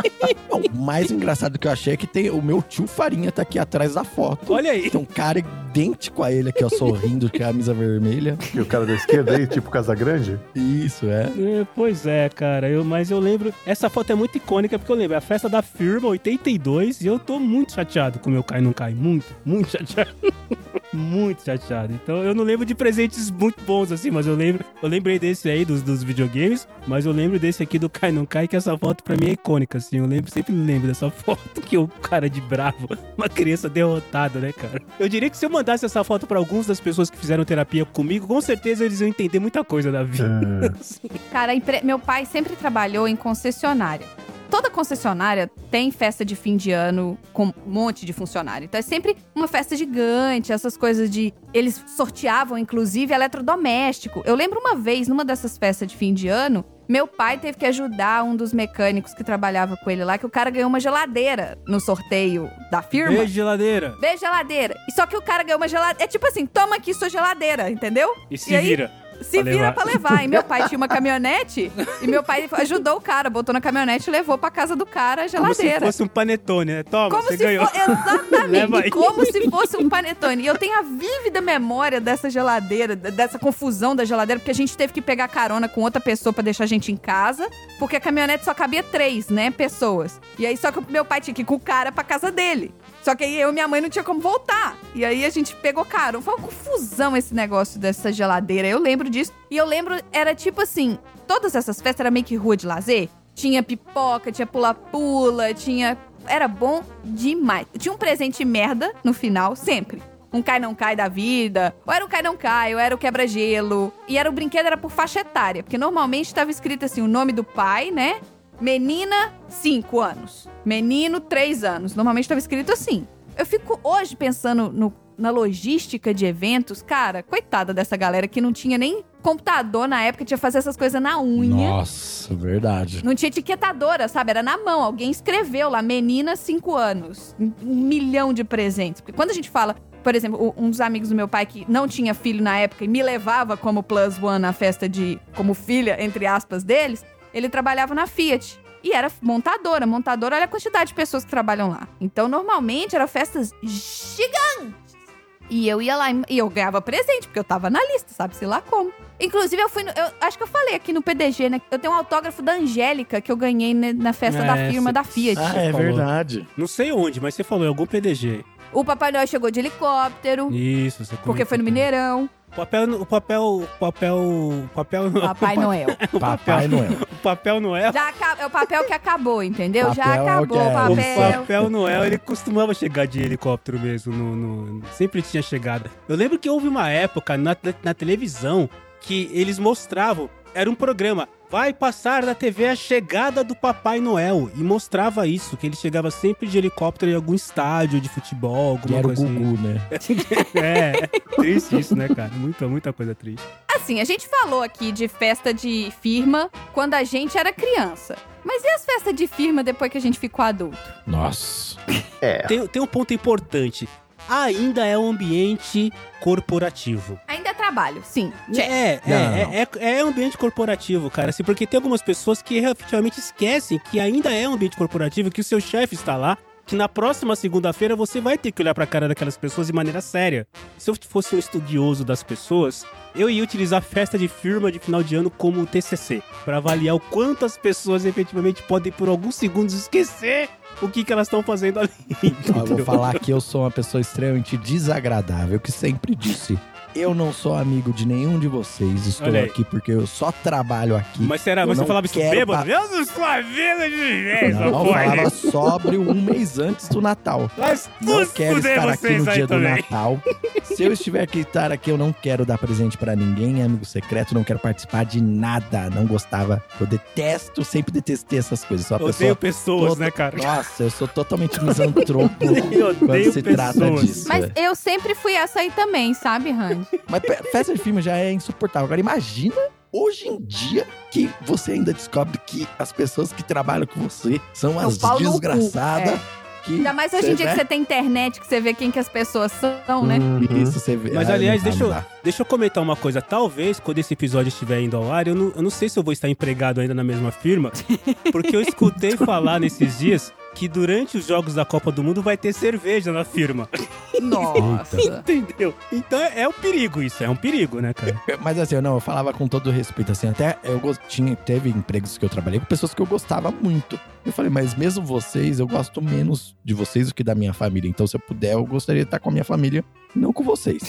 O mais engraçado que eu achei é que tem o meu tio Farinha tá aqui atrás da foto. Olha aí. Tem um cara idêntico a ele aqui, ó, sorrindo, com a camisa vermelha. E o cara da esquerda aí, tipo Casa Grande? Isso, é. É, pois é, cara, eu, mas eu lembro. Essa foto é muito icônica porque eu lembro. É a festa da firma 82 e eu tô muito chateado com o meu cai não cai. Muito, muito chateado. [LAUGHS] muito chateado. Então eu não lembro de presentes muito bons assim, mas eu lembro. Eu lembrei desse aí dos, dos videogames, mas eu lembro desse aqui do cai não cai, que essa foto pra mim é icônica, assim. Eu lembro, sempre lembro dessa foto que o cara de bravo, [LAUGHS] uma criança derrotada, né, cara? Eu diria que se eu mandasse essa foto pra alguns das pessoas que fizeram terapia comigo, com certeza eles iam entender muita coisa da vida. É. [LAUGHS] Cara, a empre- meu pai sempre trabalhou em concessionária. Toda concessionária tem festa de fim de ano com um monte de funcionário. Então é sempre uma festa gigante, essas coisas de. Eles sorteavam, inclusive, eletrodoméstico. Eu lembro uma vez, numa dessas festas de fim de ano, meu pai teve que ajudar um dos mecânicos que trabalhava com ele lá, que o cara ganhou uma geladeira no sorteio da firma. Beijo, geladeira. Beijo, geladeira. E só que o cara ganhou uma geladeira. É tipo assim, toma aqui sua geladeira, entendeu? E se aí, vira. Se pra vira levar. pra levar. E meu pai tinha uma caminhonete e meu pai ajudou o cara, botou na caminhonete e levou pra casa do cara a Como se geladeira. fosse um panetone, né? Toma, Como você se ganhou. aí. Exatamente. Como se fosse um panetone. E eu tenho a vívida memória dessa geladeira, dessa confusão da geladeira, porque a gente teve que pegar carona com outra pessoa pra deixar a gente em casa, porque a caminhonete só cabia três, né, pessoas. E aí só que meu pai tinha que ir com o cara pra casa dele. Só que aí eu e minha mãe não tinha como voltar. E aí a gente pegou carona. Foi uma confusão esse negócio dessa geladeira. Eu lembro disso. E eu lembro, era tipo assim: todas essas festas eram meio que rua de lazer. Tinha pipoca, tinha pula-pula, tinha. Era bom demais. Tinha um presente merda no final, sempre. Um cai não cai da vida. Ou era o cai não cai, ou era o quebra-gelo. E era o brinquedo era por faixa etária. Porque normalmente estava escrito assim: o nome do pai, né? Menina, 5 anos. Menino, 3 anos. Normalmente estava escrito assim. Eu fico hoje pensando no- na logística de eventos. Cara, coitada dessa galera que não tinha nem computador na época, tinha que fazer essas coisas na unha. Nossa, verdade. Não tinha etiquetadora, sabe? Era na mão. Alguém escreveu lá, menina, 5 anos. Um milhão de presentes. Porque quando a gente fala, por exemplo, um dos amigos do meu pai que não tinha filho na época e me levava como plus one na festa de. como filha, entre aspas, deles, ele trabalhava na Fiat. E era montadora. Montadora, olha a quantidade de pessoas que trabalham lá. Então, normalmente, eram festas gigantes. E eu ia lá e- eu ganhava presente, porque eu tava na lista, sabe-se lá como. Inclusive, eu fui. no- eu acho que eu falei aqui no PDG, né? Eu tenho um autógrafo da Angélica que eu ganhei né, na festa É, da firma cê- da Fiat. Ah, é falou. verdade. Não sei onde, mas você falou, em algum PDG. O Papai Noel chegou de helicóptero, Isso, você porque foi no. Mineirão. O papel, o papel, o papel, o [LAUGHS] papel, Papai Noel. Papai Noel. o papel Noel. Já é o papel que acabou, entendeu? Já Papel é o acabou que o é. O papel. papel Noel, ele costumava chegar de helicóptero mesmo, no, no- sempre tinha chegada. Eu lembro que houve uma época na, na televisão que eles mostravam, era um programa, vai passar na TV a chegada do Papai Noel, e mostrava isso, que ele chegava sempre de helicóptero em algum estádio de futebol, alguma era o coisa assim. Gugu, né? [LAUGHS] É, triste isso, né, cara? Muita, muita coisa triste. Assim, a gente falou aqui de festa de firma quando a gente era criança. Mas e as festas de firma depois que a gente ficou adulto? Nossa. É. Tem, tem um ponto importante. Ainda é um ambiente corporativo. Ainda é trabalho, sim. Check. É, Não, é, não, não. é, é, é ambiente corporativo, cara. Assim, porque tem algumas pessoas que efetivamente esquecem que ainda é um ambiente corporativo, que o seu chefe está lá, que na próxima segunda-feira você vai ter que olhar pra cara daquelas pessoas de maneira séria. Se eu fosse um estudioso das pessoas, eu ia utilizar a festa de firma de final de ano como TCC, pra avaliar o quanto as pessoas efetivamente podem por alguns segundos esquecer o que, que elas estão fazendo ali. [LAUGHS] Eu vou falar que eu sou uma pessoa extremamente desagradável, que sempre disse. Eu não sou amigo de nenhum de vocês. Estou aqui porque eu só trabalho aqui. Mas será, Eu mas você não falava isso bêbado? pa- Deus dos sua vida de vez, Não, eu falava sóbrio um mês antes do Natal. Mas Não quero estar aqui no dia do também. Natal. Se eu estiver aqui estar aqui, eu não quero dar presente pra ninguém, é amigo secreto, não quero participar de nada. Não gostava. Eu detesto, sempre detestei essas coisas. Sou uma Odeio pessoa. pessoas, toda- né, cara? Nossa, eu sou totalmente [LAUGHS] misantropo Eu quando se trata pessoas. disso. Mas eu sempre fui essa aí também, sabe, Randy? Mas festa de filme já é insuportável. Agora imagina hoje em dia que você ainda descobre que as pessoas que trabalham com você são É as desgraçadas. Que Ainda mais hoje em dia né? que você tem internet, que você vê quem que as pessoas são, né? Uhum. Isso você vê. Mas Ah, aliás, dá, deixa eu, deixa eu comentar uma coisa. Talvez, quando esse episódio estiver indo ao ar, eu não, eu não sei se eu vou estar empregado ainda na mesma firma, porque eu escutei [LAUGHS] falar nesses dias que durante os jogos da Copa do Mundo vai ter cerveja na firma. [LAUGHS] Nossa. [LAUGHS] Entendeu? Então é um perigo isso, é um perigo, né, cara? [LAUGHS] Mas assim, eu não, eu falava com todo respeito, assim, até eu tinha, teve empregos que eu trabalhei com pessoas que eu gostava muito. Eu falei, mas mesmo vocês, eu gosto menos de vocês do que da minha família. Então, se eu puder, eu gostaria de estar com a minha família, não com vocês.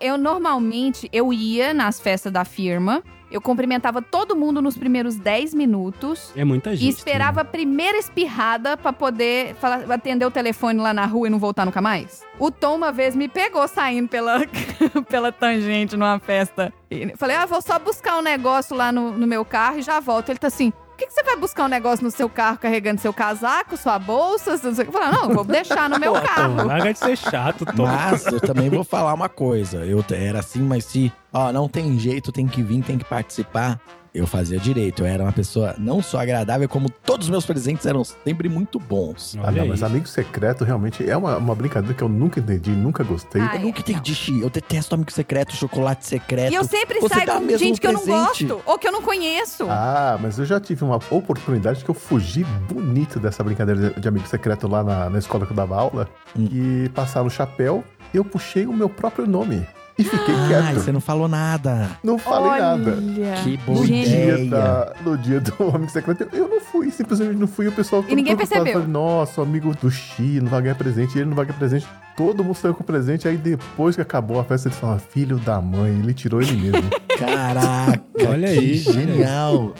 Eu normalmente, eu ia nas festas da firma, eu cumprimentava todo mundo nos primeiros 10 minutos. É muita gente. E esperava a primeira espirrada pra poder falar- atender o telefone lá na rua e não voltar nunca mais. O Tom uma vez me pegou saindo pela, [LAUGHS] pela tangente numa festa. E falei, ah, vou só buscar um negócio lá no, no meu carro e já volto. Ele tá assim, por que, que você vai buscar um negócio no seu carro carregando seu casaco, sua bolsa? Não sei o que. Eu falei, não, vou deixar no meu Pô, Tom, carro. larga de ser chato, [LAUGHS] Tom. Mas eu também vou falar uma coisa. Eu era assim, mas se, ó, não tem jeito, tem que vir, tem que participar. Eu fazia direito. Eu era uma pessoa não só agradável, como todos os meus presentes eram sempre muito bons. Ah, não, mas amigo secreto realmente é uma, uma brincadeira que eu nunca entendi, nunca gostei. Ah, Eu nunca entendi, Xi. Eu detesto amigo secreto, chocolate secreto. E eu sempre Você saio dá com mesmo gente que eu não presente. gosto ou que eu não conheço. Ah, mas eu já tive uma oportunidade que eu fugi bonito dessa brincadeira de- amigo secreto lá na, na escola que eu dava aula. Hum. E passaram o chapéu e eu puxei o meu próprio nome. E fiquei Ah, quieto. você não falou nada. Não falei Olha, nada. Que boa No ideia. dia, da, no dia do [LAUGHS] amigo secreto, eu não fui, simplesmente não fui. O pessoal todo ninguém preocupado, percebeu. falei, Nossa, o amigo do Xi não vai ganhar presente, ele não vai ganhar presente. Todo mundo saiu com presente, aí depois que acabou a festa, ele falou, filho da mãe, ele tirou ele mesmo. [LAUGHS] Caraca, Olha que aí, genial.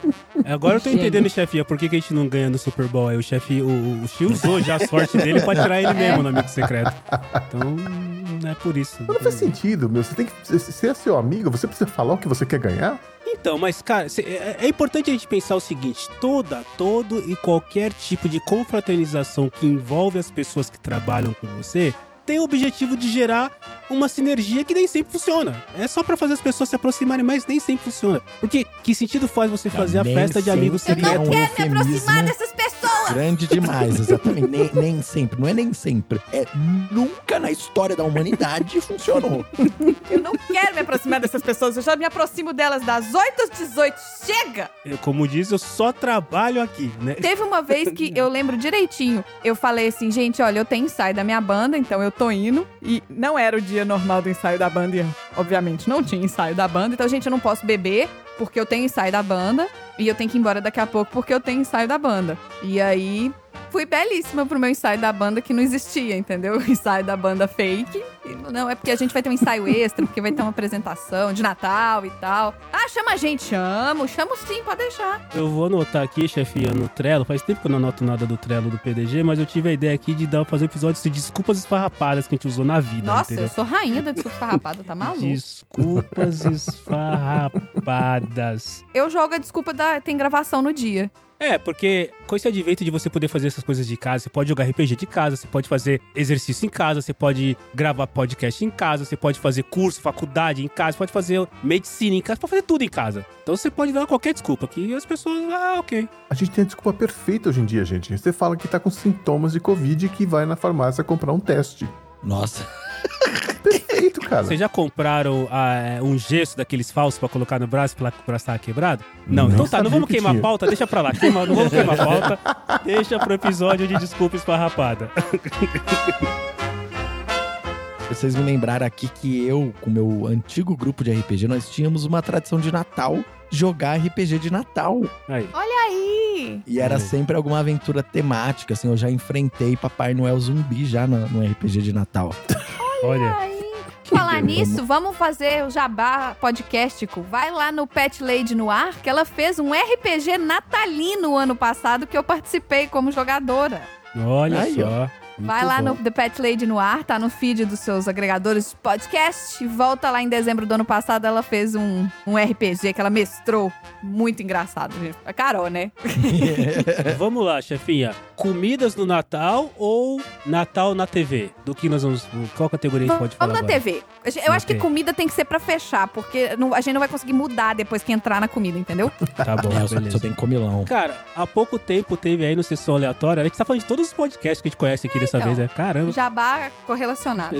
Agora eu tô entendendo, chefia, por que, que a gente não ganha no Super Bowl. Aí o chefe, o, o Xi usou já a sorte dele pra tirar ele mesmo no amigo secreto. Então, não é por isso. Mas não faz sentido, meu. Você tem que. Se se é seu amigo, você precisa falar o que você quer ganhar. Então, mas, cara, é, é importante a gente pensar o seguinte: toda, todo e qualquer tipo de confraternização que envolve as pessoas que trabalham com você tem o objetivo de gerar uma sinergia que nem sempre funciona. É só pra fazer as pessoas se aproximarem, mas nem sempre funciona. Porque que sentido faz você fazer a festa de amigos Eu é não um quero me aproximar eufemismo dessas pessoas. Grande demais, exatamente. nem, nem sempre. Não é nem sempre. É nunca na história da humanidade funcionou. Eu não quero me aproximar dessas pessoas. Eu já me aproximo delas das 8 às 18. Chega! Eu, como diz, eu só trabalho aqui, né? Teve uma vez que eu lembro direitinho. Eu falei assim, gente, olha, eu tenho ensaio da minha banda, então eu tô indo. E não era o dia normal do ensaio da banda. E, obviamente, não tinha ensaio da banda. Então, gente, eu não posso beber porque eu tenho ensaio da banda. E eu tenho que ir embora daqui a pouco porque eu tenho ensaio da banda. E aí, fui belíssima pro meu ensaio da banda que não existia, entendeu? O [LAUGHS] ensaio da banda fake. Não, é porque a gente vai ter um ensaio extra, porque vai ter uma apresentação de Natal e tal. Ah, chama a gente, chamo, chamo sim, pode deixar. Eu vou anotar aqui, chefia, no Trello. Faz tempo que eu não anoto nada do Trello do PDG, mas eu tive a ideia aqui de dar, fazer um episódio de desculpas esfarrapadas que a gente usou na vida, Nossa, entendeu? eu sou rainha da desculpa farrapada, tá maluco? Desculpas [LAUGHS] esfarrapadas. Eu jogo a desculpa da tem gravação no dia. É, porque com esse advento de você poder fazer essas coisas de casa, você pode jogar RPG de casa, você pode fazer exercício em casa, você pode gravar podcast em casa, você pode fazer curso, faculdade em casa, você pode fazer medicina em casa, você pode fazer tudo em casa. Então você pode dar qualquer desculpa que as pessoas, ah, ok. A gente tem a desculpa perfeita hoje em dia, gente. Você fala que tá com sintomas de Covid e que vai na farmácia comprar um teste. Nossa. [LAUGHS] muito, cara. Vocês já compraram ah, um gesso daqueles falsos pra colocar no braço pra o braço estar quebrado? Não, Nem então tá, não vamos que queimar a pauta, deixa pra lá. Queima, não vamos queimar a pauta. [LAUGHS] Deixa pro episódio de Desculpa Esfarrapada. [LAUGHS] Vocês me lembraram aqui que eu, com meu antigo grupo de RPG, nós tínhamos uma tradição de Natal jogar RPG de Natal. Aí. Olha aí! E era sempre alguma aventura temática, assim. Eu já enfrentei Papai Noel zumbi já no, no RPG de Natal. Olha. Aí. Falar nisso, vamos fazer o Jabá podcastico. Vai lá no Pet Lady no ar, que ela fez um RPG natalino ano passado que eu participei como jogadora. Olha Aí, só. Vai Muito lá bom. no The Pet Lady no ar, tá no feed dos seus agregadores de podcast. Volta lá em dezembro do ano passado, ela fez um, um RPG que ela mestrou. Muito engraçado, gente. A Carol, né? [LAUGHS] Vamos lá, chefinha. Comidas no Natal ou Natal na TV? Do que nós vamos. Qual categoria a gente pode falar? Vamos na agora? TV. Eu acho que Ok. comida tem que ser pra fechar, porque não- a gente não vai conseguir mudar depois que entrar na comida, entendeu? Tá bom, É, beleza. só tenho comilão. Cara, há pouco tempo teve aí no Sessão Aleatória. A gente tá falando de todos os podcasts que a gente conhece aqui dessa então. vez, né? Caramba. Jabá correlacionado.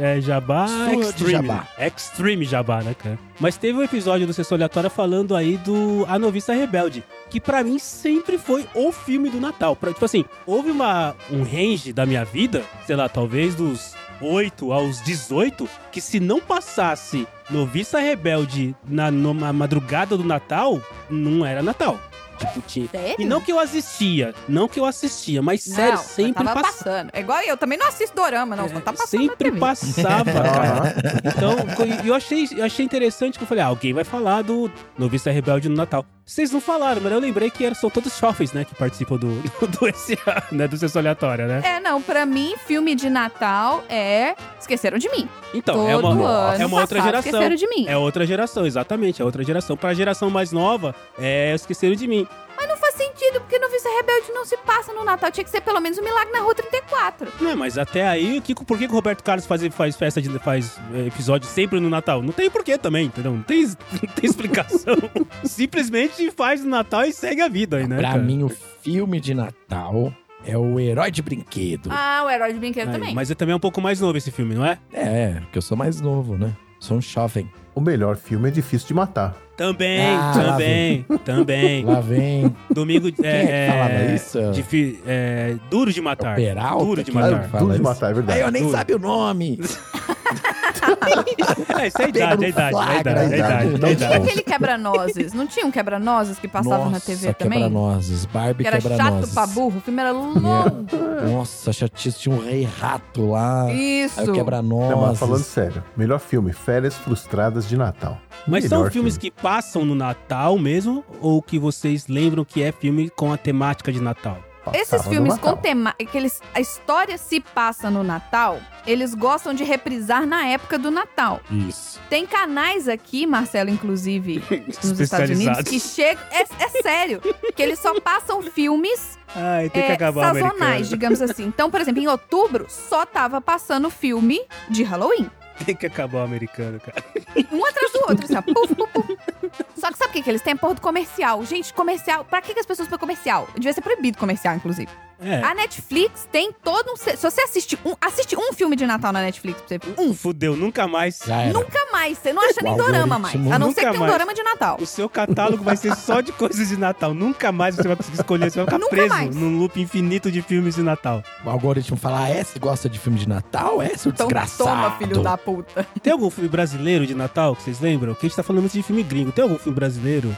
É, é Jabá Sua de Extreme. Jabá. Extreme Jabá, né, cara? Mas teve um episódio do Sessão Aleatória falando aí do A Noviça Rebelde, que pra mim sempre foi o filme do Natal. Pra, tipo assim, houve uma, um range da minha vida, sei lá, talvez dos 8 aos 18, que se não passasse Noviça Rebelde na, numa madrugada do Natal, não era Natal. Tipo, tinha. Sério? E não que eu assistia, não que eu assistia, mas sério, não, sempre tava passava. passando. É igual eu, também não assisto dorama, não. Só tá passando Sempre passava, [LAUGHS] cara. Então, eu achei, eu achei interessante que eu falei, ah, alguém vai falar do Novista Rebelde no Natal. Vocês não falaram, mas eu lembrei que eram, são todos jovens, né, que participam do, [LAUGHS] do SA, né, do Sessão Aleatória, né? É, não, pra mim, filme de Natal é Esqueceram de Mim. Então, é Todo uma, ano é uma outra geração. Esqueceram de Mim. É outra geração, exatamente, é outra geração. Pra geração mais nova, é Esqueceram de Mim. Sentido, porque Noviça Rebelde não se passa no Natal. Tinha que ser pelo menos um milagre na Rua 34. Não, mas até aí, que, por que, que o Roberto Carlos faz, faz festa de faz é, episódio sempre no Natal? Não tem porquê também, entendeu? Não tem, [LAUGHS] não tem explicação. [LAUGHS] Simplesmente faz no Natal e segue a vida aí, né? pra cara? mim, o filme de Natal é o Herói de Brinquedo. Ah, o Herói de Brinquedo Aí, também. Mas é também um pouco mais novo esse filme, não é? É, porque eu sou mais novo, né? Sou um jovem. O melhor filme é difícil de matar. Também, Ah, lá também, também. Lá vem. Domingo Quem é que falava isso? difi- é, duro de matar. Peralta? Duro de que matar. Duro de matar, é verdade. Aí eu nem Duro. sabe o nome. [LAUGHS] É, isso é a idade, é a idade, é a idade, é a idade, é a Tinha idade. aquele quebra-nozes. Não tinha um quebra-nozes que passava na Nossa, TV também? quebra-nozes. Barbie Que era chato quebra-nozes. pra burro. O filme era longo. Nossa, chatice. Tinha um rei rato lá. Isso. Aí o Não, mas quebra-nozes. falando sério, melhor filme, Férias Frustradas de Natal. Mas são Melhor filmes filme. que passam no Natal mesmo? Ou que vocês lembram que é filme com a temática de Natal? Esses filmes com tema... Que eles, a história se passa no Natal, eles gostam de reprisar na época do Natal. Isso. Tem canais aqui, Marcelo, inclusive, [LAUGHS] nos Estados Unidos, que chegam... É, é sério. Que eles só passam filmes Ai, tem que é, sazonais, digamos assim. Então, por exemplo, em outubro, só tava passando filme de Halloween. Tem que acabar o americano, cara. Um atrás do outro, assim, ó. Puf, puf, puf. Só que sabe o que, que eles têm? Porra do comercial. Gente, comercial. Pra que, que as pessoas põem comercial? Devia ser proibido comercial, inclusive. É. A Netflix tem todo um. Se você assiste um, assiste um filme de Natal na Netflix, pra você. Um. Fudeu, nunca mais. Nunca mais. Você não acha nem O dorama mais. A não nunca ser que tenha um mais. dorama de Natal. O seu catálogo vai ser só de coisas de Natal. Nunca mais você vai conseguir escolher. Você vai ficar Nunca preso mais. num loop infinito de filmes de Natal. O algoritmo fala, ah, é? Você gosta de filme de Natal? É, seu Então desgraçado. toma, filho da puta. Tem algum filme brasileiro de Natal que vocês lembram? Que a gente tá falando de filme gringo. Tem algum filme brasileiro?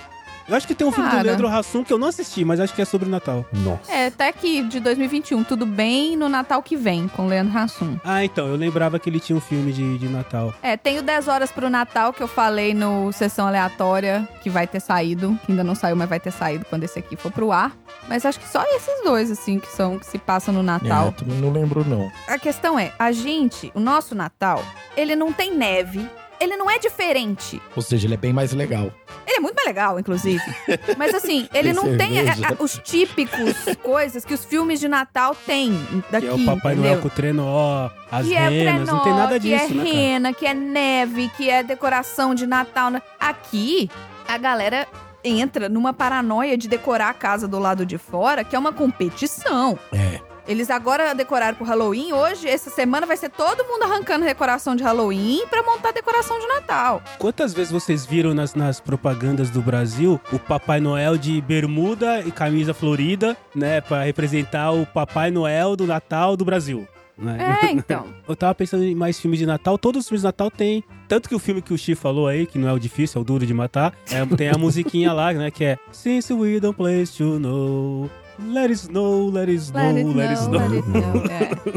Eu acho que tem um filme do Cara. Leandro Hassum que eu não assisti, mas acho que é sobre Natal. Nossa. É, até que de 2021, tudo bem no Natal que vem, com Leandro Hassum. Ah, então, eu lembrava que ele tinha um filme de, de Natal. É, tem o 10 horas pro Natal que eu falei no Sessão Aleatória, que vai ter saído, que ainda não saiu, mas vai ter saído quando esse aqui for pro ar. Mas acho que só esses dois, assim, que são que se passam no É, Natal. também não lembro, não. A questão é, a gente, o nosso Natal, ele não tem neve, ele não é diferente. Ou seja, ele é bem mais legal. Ele é muito mais legal, inclusive. [LAUGHS] Mas assim, ele Tem não tem a- cerveja. a- os típicos [LAUGHS] coisas que os filmes de Natal têm daqui, que é o Papai entendeu? Noel com o trenó, as que é renas, trenó, não tem nada que é disso, né, rena, que é neve, que é decoração de Natal. né? Aqui, a galera entra numa paranoia de decorar a casa do lado de fora, que é uma competição. É. Eles agora decoraram pro Halloween. Hoje, essa semana, vai ser todo mundo arrancando decoração de Halloween pra montar decoração de Natal. Quantas vezes vocês viram nas, nas propagandas do Brasil o Papai Noel de bermuda e camisa florida, né? Pra representar o Papai Noel do Natal do Brasil. Né? É, [LAUGHS] então. Eu tava pensando em mais filmes de Natal. Todos os filmes de Natal tem. Tanto que o filme que o Chi falou aí, que não é o difícil, é o duro de matar, é, tem a [LAUGHS] musiquinha lá, né? Que é Since we don't place to know. Let it snow, let it snow, Let it let it know, snow. let it know.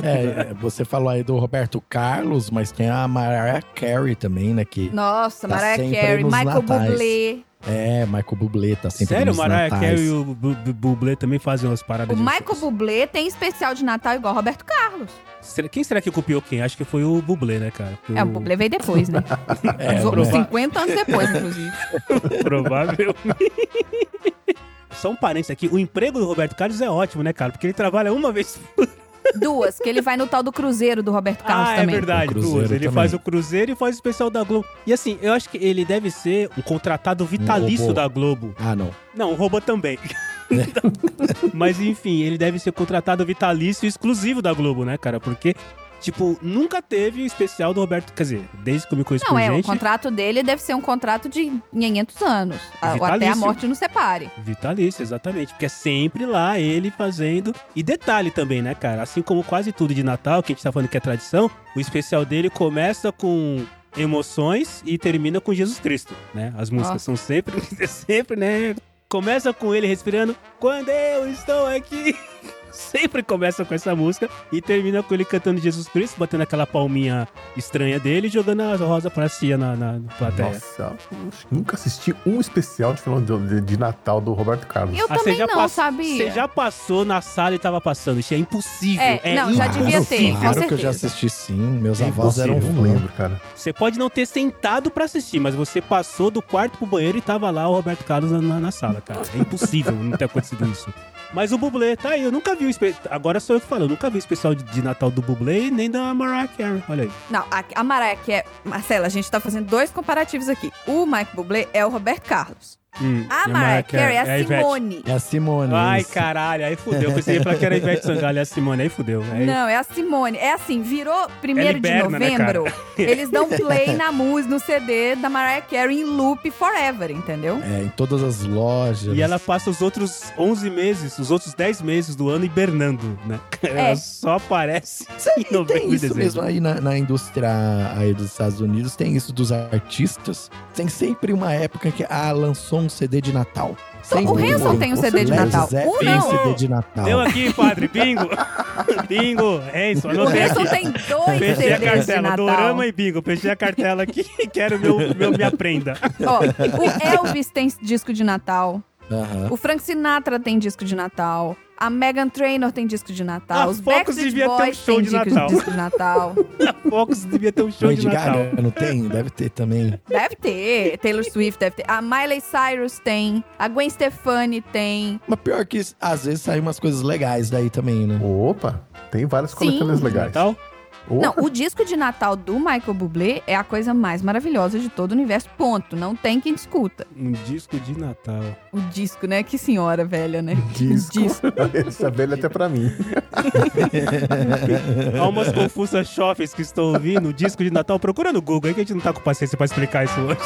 [LAUGHS] É. É, você falou aí do Roberto Carlos, mas tem a Mariah Carey também, né? Que Nossa, Tá Mariah sempre Carey, nos Michael natais. Bublé. é Michael Bublé, tá sempre Sério, Mariah. Carey e o Bu- Bu- Bublé também fazem umas paradas O de Michael Bublé tem especial de Natal igual Roberto Carlos. Será- Quem será que copiou quem? Acho que foi o Bublé, né, cara? Porque É, o Bublé veio depois, né? [LAUGHS] É, prova- 50 anos depois, inclusive. [LAUGHS] Provavelmente. Só um parênteses aqui, o emprego do Roberto Carlos é ótimo, né, cara? Porque ele trabalha uma vez por [LAUGHS] Duas, que ele vai no tal do Cruzeiro do Roberto Carlos ah, também. é verdade, O duas. Ele também. faz o Cruzeiro e faz o especial da Globo. E assim, eu acho que ele deve ser um contratado vitalício robô. da Globo. Ah, não. Não, um robô também. [LAUGHS] Mas enfim, ele deve ser contratado vitalício exclusivo da Globo, né, cara? Porque, tipo, nunca teve especial do Roberto. Quer dizer, desde que eu me conheço Não, por é, o gente. contrato dele deve ser um contrato de 500 anos. até a morte nos separe. Vitalício, exatamente. Porque é sempre lá ele fazendo. E detalhe também, né, cara? Assim como quase tudo de Natal, que a gente tá falando que é tradição, o especial dele começa com emoções e termina com Jesus Cristo, né? As músicas Nossa. são sempre, [LAUGHS] sempre, né? Começa com ele respirando, quando eu estou aqui. [LAUGHS] Sempre começa com essa música e termina com ele cantando Jesus Cristo, batendo aquela palminha estranha dele e jogando a rosa pra cia na, na, plateia. Nossa, nunca assisti um especial de, de, de Natal do Roberto Carlos. Eu Ah, você também já não, pass- sabia? Você já passou na sala e tava passando. Isso é impossível. É, É, não, já impossível. devia ter, Claro que eu já assisti sim. Meus É avós eram não lembro, cara. Você pode não ter sentado pra assistir, mas você passou do quarto pro banheiro e tava lá o Roberto Carlos na- na sala, cara. É impossível não ter acontecido isso. Mas o Bublé, tá aí, eu nunca vi o espe... Agora sou eu que falo, eu nunca vi o especial de, de Natal do Bublé nem da Mariah Carey. Olha aí. Não, a, a Mariah Carey... Marcela, a gente tá fazendo dois comparativos aqui. O Michael Bublé é o Roberto Carlos. Hum, A e Mariah Carey é a Ivete. Simone. É a Simone. Ai, isso. caralho, aí fudeu. Eu pensei falar que era a Ivete Sangalo e a Simone, aí fudeu. Aí... Não, é a Simone. É assim, virou primeiro de Berna, né, novembro. [LAUGHS] eles dão play na música, no CD da Mariah Carey em loop forever, entendeu? É, em todas as lojas. E ela passa os outros 11 meses, os outros 10 meses do ano hibernando, né? [LAUGHS] Ela só aparece em E novembro tem e isso dezembro. mesmo aí na, na indústria aí dos Estados Unidos, tem isso dos artistas. Tem sempre uma época que, ah, lançou um CD de Natal. Sempre o Hanson tem um CD de Led Natal. Um tem não. CD de Natal. Deu aqui, padre, bingo. [LAUGHS] bingo, Hanson, O anotei Hanson tem dois Fechei a CDs de cartela, Natal. Dorama e bingo. Fechei a cartela aqui, [LAUGHS] quero meu, meu minha prenda. Ó, o Elvis tem disco de Natal. Aham. O Frank Sinatra tem disco de Natal. A Megan Trainor tem disco de Natal. A Os Focus Backstreet devia ter um Boys show tem de Natal. disco de Natal. [LAUGHS] A Fox devia ter um show Lady de Natal. Gaga não tem? Deve ter também. Deve ter. Taylor Swift deve ter. A Miley Cyrus tem. A Gwen Stefani tem. Mas pior que às vezes saem umas coisas legais daí também, né? Opa, tem várias coletâneas legais. Natal? Não, o disco de Natal do Michael Bublé é a coisa mais maravilhosa de todo o universo. Ponto. Não tem quem discuta. Um disco de Natal. O disco, né? Que senhora velha, né? [LAUGHS] Disco. O disco. [LAUGHS] Esse é velho até pra mim. [LAUGHS] Há umas confusas chofes que estou ouvindo. Disco de Natal. Procura no Google aí que a gente não tá com paciência pra explicar isso hoje.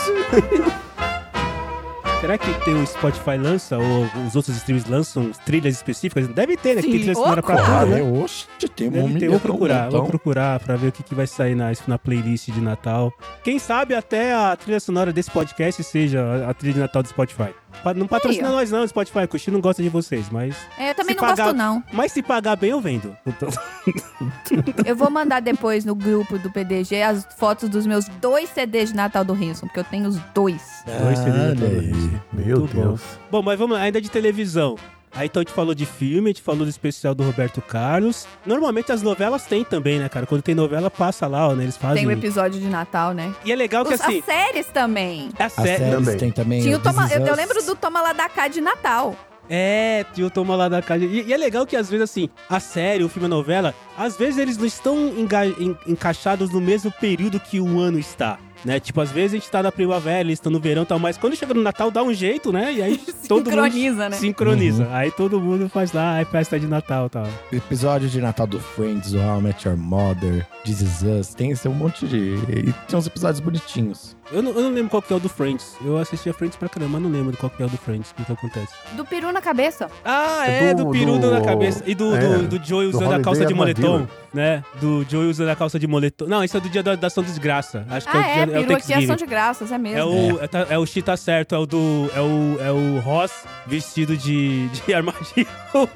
Será que tem o Spotify lança ou os outros streams lançam trilhas específicas? Deve ter, né? Que tem Sim. trilha sonora Oh, pra claro. tudo, né? Oxe, tem um Deve ter, vou procurar, então. vou procurar pra ver o que, que vai sair na, na playlist de Natal. Quem sabe até a trilha sonora desse podcast seja a, a trilha de Natal do Spotify. Não patrocina ó. nós não, Spotify, o Cuxi não gosta de vocês, mas... É, eu também Se não pagar- gosto, não. Mas se pagar bem, eu vendo. Então, [LAUGHS] Eu vou mandar depois no grupo do PDG as fotos dos meus dois CDs de Natal do Hanson, porque eu tenho os dois. Dois CDs Olha pra aí. nós. Meu Muito bom. Deus. Bom, mas vamos lá, ainda de televisão. Aí então a gente falou de filme, a gente falou do especial do Roberto Carlos. Normalmente as novelas têm também, né, cara? Quando tem novela, passa lá, ó, né? Eles fazem. Tem o episódio de Natal, né? E é legal que Os- assim. As séries também. As série. séries Também. tem também. Tinha o This Toma, Is eu, eu lembro do Toma lá da cá de Natal. É, tio toma lá da casa. E, e é legal que às vezes, assim, a série, o filme, a novela, às vezes eles não estão enga- en- encaixados no mesmo período que o ano está. Né? Tipo, às vezes a gente tá na primavera, eles estão no verão e tal, mas quando chega no Natal dá um jeito, né? E aí [LAUGHS] todo mundo Sincroniza, né? sincroniza. Aí todo mundo faz lá, é festa de Natal e tal. Episódio de Natal do Friends, o How I Met Your Mother, This Is Us, tem esse um monte de. E tem uns episódios bonitinhos. Eu não, eu não lembro qual que é o do Friends. Eu assistia Friends pra caramba, mas não lembro qual que é o do Friends. O que, que acontece? Do peru na cabeça. Ah, É é, do- do, peru do- na cabeça. E do, é, do, do Joey do usando a calça de moletom, né? Do Joey usando a calça de moletom. Não, isso é do dia da, da ação desgraça. Acho que Ah, é, o é, dia, é o peru aqui é ação de graças, é mesmo. É o, é. tá- é o X tá certo, é o do. É o, é o Ross vestido de, de armadilho, [LAUGHS] Pô,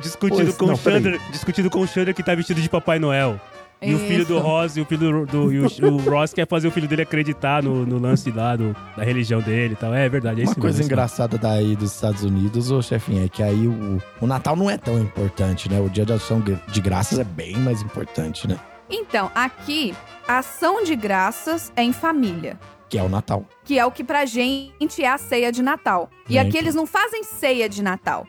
esse- com não, o. Chandler. Discutindo com o Chandler que tá vestido de Papai Noel. E o filho do Isso. Ross e o filho do. do- e o, o Ross quer fazer o filho dele acreditar no, no lance lá do, da religião dele e tal. É verdade, é Uma isso coisa mesmo. engraçada daí dos Estados Unidos, ô chefinho, é que aí o, o Natal não é tão importante, né? O dia de ação de graças é bem mais importante, né? Então, aqui, a ação de graças é em família. Que é o Natal. Que é o que pra gente é a ceia de Natal. E É, aqui então. eles não fazem ceia de Natal.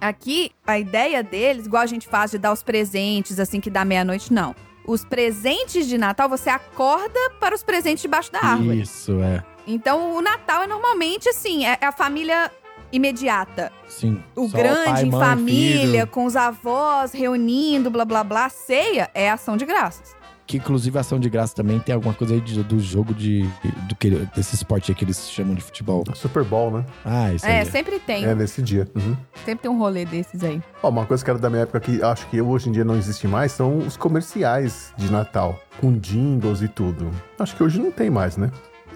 Aqui, a ideia deles, igual a gente faz de dar os presentes assim que dá meia-noite, não. Os presentes de Natal, você acorda para os presentes debaixo da árvore. Isso, é. Então, o Natal é normalmente assim, é é a família imediata. Sim. O grande pai, em mãe, família, filho. com os avós reunindo, blá blá blá. Ceia é ação de graças. Que inclusive a ação de graça também tem alguma coisa aí de- do jogo de. Do que, desse esporte aí que eles chamam de futebol. Super Bowl, né? Ah, isso É, aí. sempre tem. É, nesse dia. Uhum. Sempre tem um rolê desses aí. Ó, uma coisa que era da minha época que acho que hoje em dia não existe mais são os comerciais de Natal, com jingles e tudo. Acho que hoje não tem mais, né?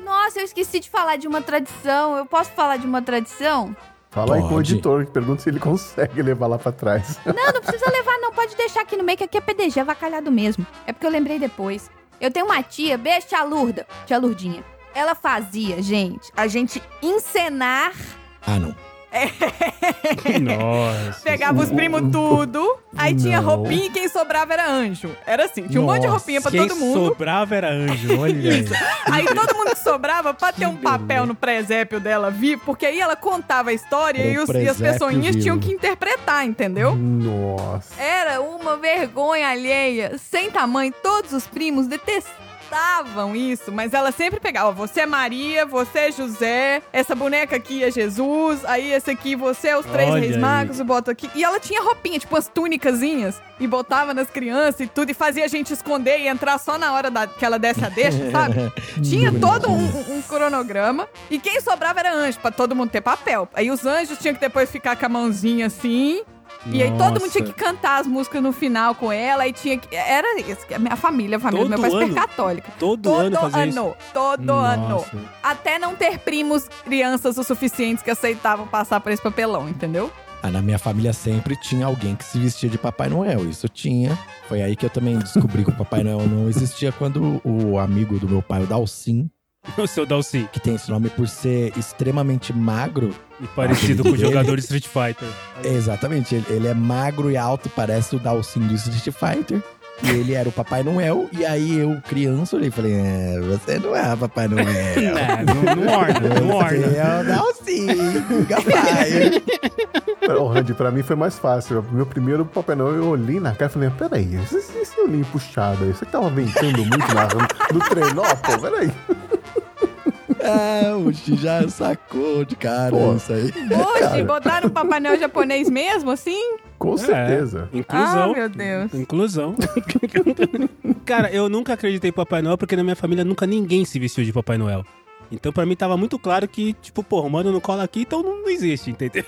Nossa, eu esqueci de falar de uma tradição. Eu posso falar de uma tradição? Fala aí com o Pode. editor, que pergunta se ele [LAUGHS] consegue levar lá pra trás. Não, não precisa levar, não. Pode deixar aqui no meio, que aqui é PDG, é vacalhado mesmo. É porque eu lembrei depois. Eu tenho uma tia, beijo, tia Lurda. Tia Lurdinha. Ela fazia, gente, a gente encenar Ah, não. Nossa. Pegava os primos tudo, aí tinha Não. roupinha e quem sobrava era anjo. Era assim, tinha um monte de roupinha pra Quem todo mundo. sobrava era anjo, olha aí. Aí [LAUGHS] todo mundo que sobrava pra ter um papel no presépio dela vivo, porque aí ela contava a história e, os- e as pessoinhas vivo. tinham que interpretar, entendeu? Nossa. Era uma vergonha alheia, sem tamanho. Todos os primos detestavam isso, mas ela sempre pegava: você é Maria, você é José, essa boneca aqui é Jesus, aí esse aqui você é os três Olha reis aí. magos, eu boto aqui. E ela tinha roupinha, tipo umas túnicazinhas, e botava nas crianças e tudo, e fazia a gente esconder e entrar só na hora da, que ela desse a deixa, [LAUGHS] sabe? Tinha todo um, um- um cronograma. E quem sobrava era anjo, pra todo mundo ter papel. Aí os anjos tinham que depois ficar com a mãozinha assim. E aí todo mundo tinha que cantar as músicas no final com ela. E tinha que. Era isso. que A minha família, a família do meu Todo pai é ano? super católica. Todo, Todo ano fazia ano. Todo ano. Nossa. Até não ter primos, crianças o suficientes que aceitavam passar por esse papelão, entendeu? Ah, na minha família sempre tinha alguém que se vestia de Papai Noel. Isso tinha. Foi aí que eu também descobri que o Papai Noel não existia quando o amigo do meu pai, o Dalcin, [LAUGHS] O seu Dalcy. que tem esse nome por ser extremamente magro. E parecido com o jogador de Street Fighter. Exatamente, ele, ele é magro e alto, parece o Dalcin do Street Fighter. E ele era o Papai Noel. E aí eu, criança, olhei e falei: É, você não é o Papai Noel. [LAUGHS] É, não, não orna, não Você orna. é o Dalcin, papai. Ô, Randy, pra mim foi mais fácil. Meu primeiro Papai Noel, eu olhei na cara e falei, peraí, esse, esse olhinho puxado aí, você tava ventando muito na, no trenó, pô, peraí. Ah, o Xi já sacou de [LAUGHS] cara Pô. isso aí. Hoje, Cara. botaram o Papai Noel japonês mesmo, assim? Com certeza. É, inclusão. Ah, meu Deus. Inclusão. [LAUGHS] Cara, eu nunca acreditei em Papai Noel porque na minha família nunca ninguém se vestiu de Papai Noel. Então pra mim tava muito claro que, tipo, porra, o mano não cola aqui, então não, não existe, entendeu?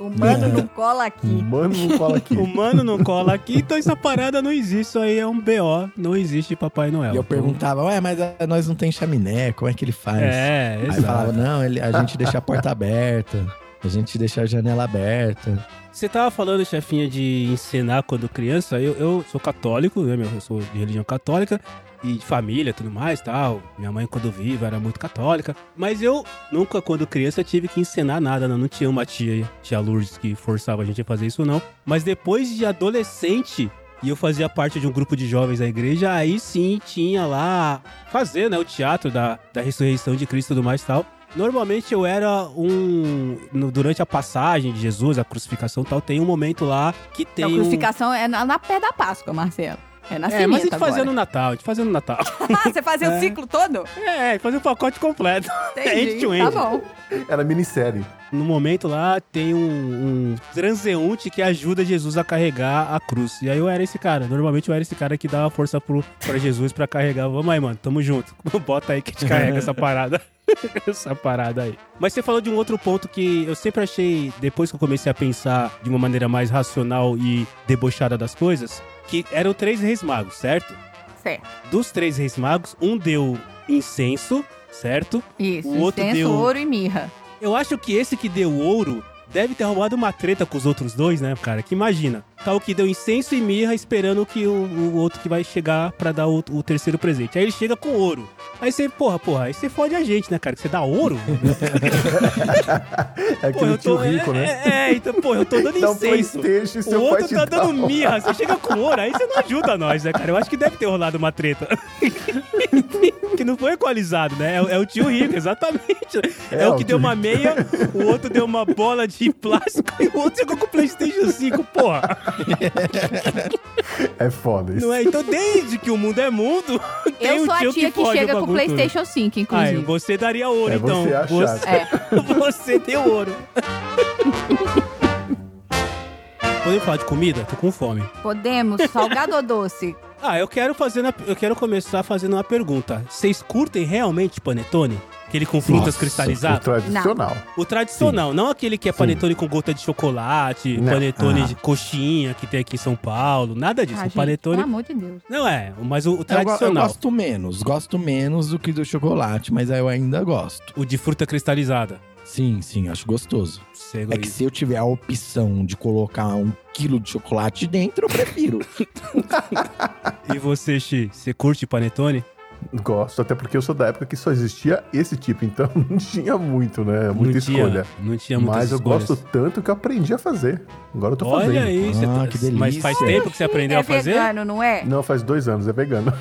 O mano não cola aqui. Mano, não cola aqui. O mano não cola aqui, então essa parada não existe. Isso aí é um BO, não existe Papai Noel. E eu perguntava, ué, mas ah, nós não tem chaminé, como é que ele faz? É, Aí exato. falava, não, ele- a gente deixa a porta aberta, a gente deixa a janela aberta. Você tava falando, chefinha, de encenar quando criança. Eu, eu sou católico, né, meu? Eu sou de religião católica e de família e tudo mais tal. Minha mãe, quando viva, era muito católica. Mas eu nunca, quando criança, tive que encenar nada, não. Não tinha uma tia, tia Lourdes, que forçava a gente a fazer isso, não. Mas depois de adolescente. E eu fazia parte de um grupo de jovens da igreja, aí sim tinha lá fazer, né, o teatro da, da ressurreição de Cristo e tudo mais e tal. Normalmente eu era um. no- durante a passagem de Jesus, a crucificação e tal, tem um momento lá que tem. a um- crucificação é na, na pé da Páscoa, Marcelo. É É, mas a gente agora. fazia no Natal, a gente fazia no Natal. [LAUGHS] Ah, você fazia o ciclo todo? É, fazia o pacote completo. [LAUGHS] Entendi. End to Tá end. bom. Era minissérie. No momento lá, tem um, um transeunte que ajuda Jesus a carregar a cruz. E aí eu era esse cara. Normalmente eu era esse cara que dava força pro, pra Jesus pra carregar. Vamos aí, mano, tamo junto. [LAUGHS] Bota aí que a gente carrega essa parada. essa parada aí. Mas você falou de um outro ponto que eu sempre achei, depois que eu comecei a pensar de uma maneira mais racional e debochada das coisas, que eram três reis magos, certo? Certo. Dos três reis magos, um deu incenso, certo? Isso. O outro incenso, deu- ouro e mirra. Eu acho que esse que deu ouro deve ter arrumado uma treta com os outros dois, né, cara? Que imagina. Tá o que deu incenso e mirra esperando que o, o outro que vai chegar pra dar o, o terceiro presente. Aí ele chega com ouro. Aí você, porra, porra, aí você fode a gente, né, cara? Que você dá ouro? [LAUGHS] É aquele tio rico, é, né? É, é, então, porra, eu tô dando Dá incenso. O outro tá dando um- mirra. Você chega com ouro, aí você não ajuda nós, né, cara? Eu acho que deve ter rolado uma treta. [LAUGHS] que não foi equalizado, né? É, o- é o tio rico, exatamente. É, É, o o que deu uma meia, o outro deu uma bola de plástico [LAUGHS] e o outro chegou com o PlayStation 5, porra. É foda isso. Não é? Então, desde que o mundo é mundo, [LAUGHS] tem Eu um sou a tio tia que, o chega com o. PlayStation 5, Ah, inclusive. você daria ouro, É então. você a chata. É. Você deu ouro. Podemos falar de comida? Tô com fome. Podemos, salgado ou doce? Ah, eu quero fazer eu quero começar fazendo uma pergunta. Vocês curtem realmente panetone? Aquele com frutas Nossa, O cristalizadas? tradicional. O tradicional, não aquele que é panetone com gota de chocolate, Não. panetone Ah. de coxinha que tem aqui em São Paulo, nada disso. Ah, o gente, panetone pelo amor de Deus. não é, mas o, o Eu, go- eu tradicional, gosto menos, gosto menos do que do chocolate, mas eu ainda gosto. o de fruta cristalizada. Sim, sim, acho gostoso. Você É que se eu tiver a opção de colocar um quilo de chocolate dentro, eu prefiro. [LAUGHS] E você, Xi, você curte panetone? Gosto, até porque eu sou da época que só existia esse tipo, então [LAUGHS] não tinha muito, né? Muita não tinha, escolha. Não tinha muitas Mas eu escolhas. gosto tanto que eu aprendi a fazer. Agora eu tô Olha fazendo. aí, você Ah, tá- que delícia. mas faz tempo que você aprendeu é a fazer? vegano, não é? Não, faz dois anos, é vegano.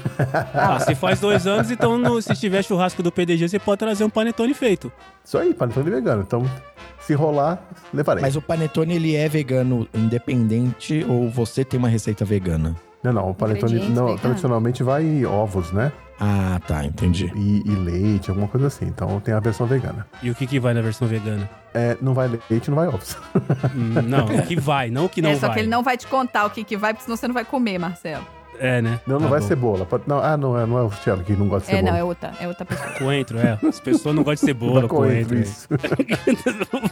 Ah, [LAUGHS] se faz dois anos, então no- se tiver churrasco do PDG, você pode trazer um panetone feito. Isso aí, panetone vegano. Então, se rolar, levarei. mas o panetone, ele é vegano independente ou você tem uma receita vegana? Não, não, o panetone não, tradicionalmente vai ovos, né? Ah, tá, entendi. E, e leite, alguma coisa assim. Então tem a versão vegana. E o que que vai na versão vegana? É, não vai leite, não vai ovos. Hum, não, o que vai, não o que não é, só vai. que ele não vai te contar o que, que vai, porque senão você não vai comer, Marcelo. É, né? Não, não Tá vai bom. cebola. Não, ah, não, é, não é o Thiago que não gosta de É, cebola. não, é outra, é outra pessoa. Coentro, é. As pessoas não gostam de [LAUGHS] cebola, [LAUGHS] Vai coentro. é. isso.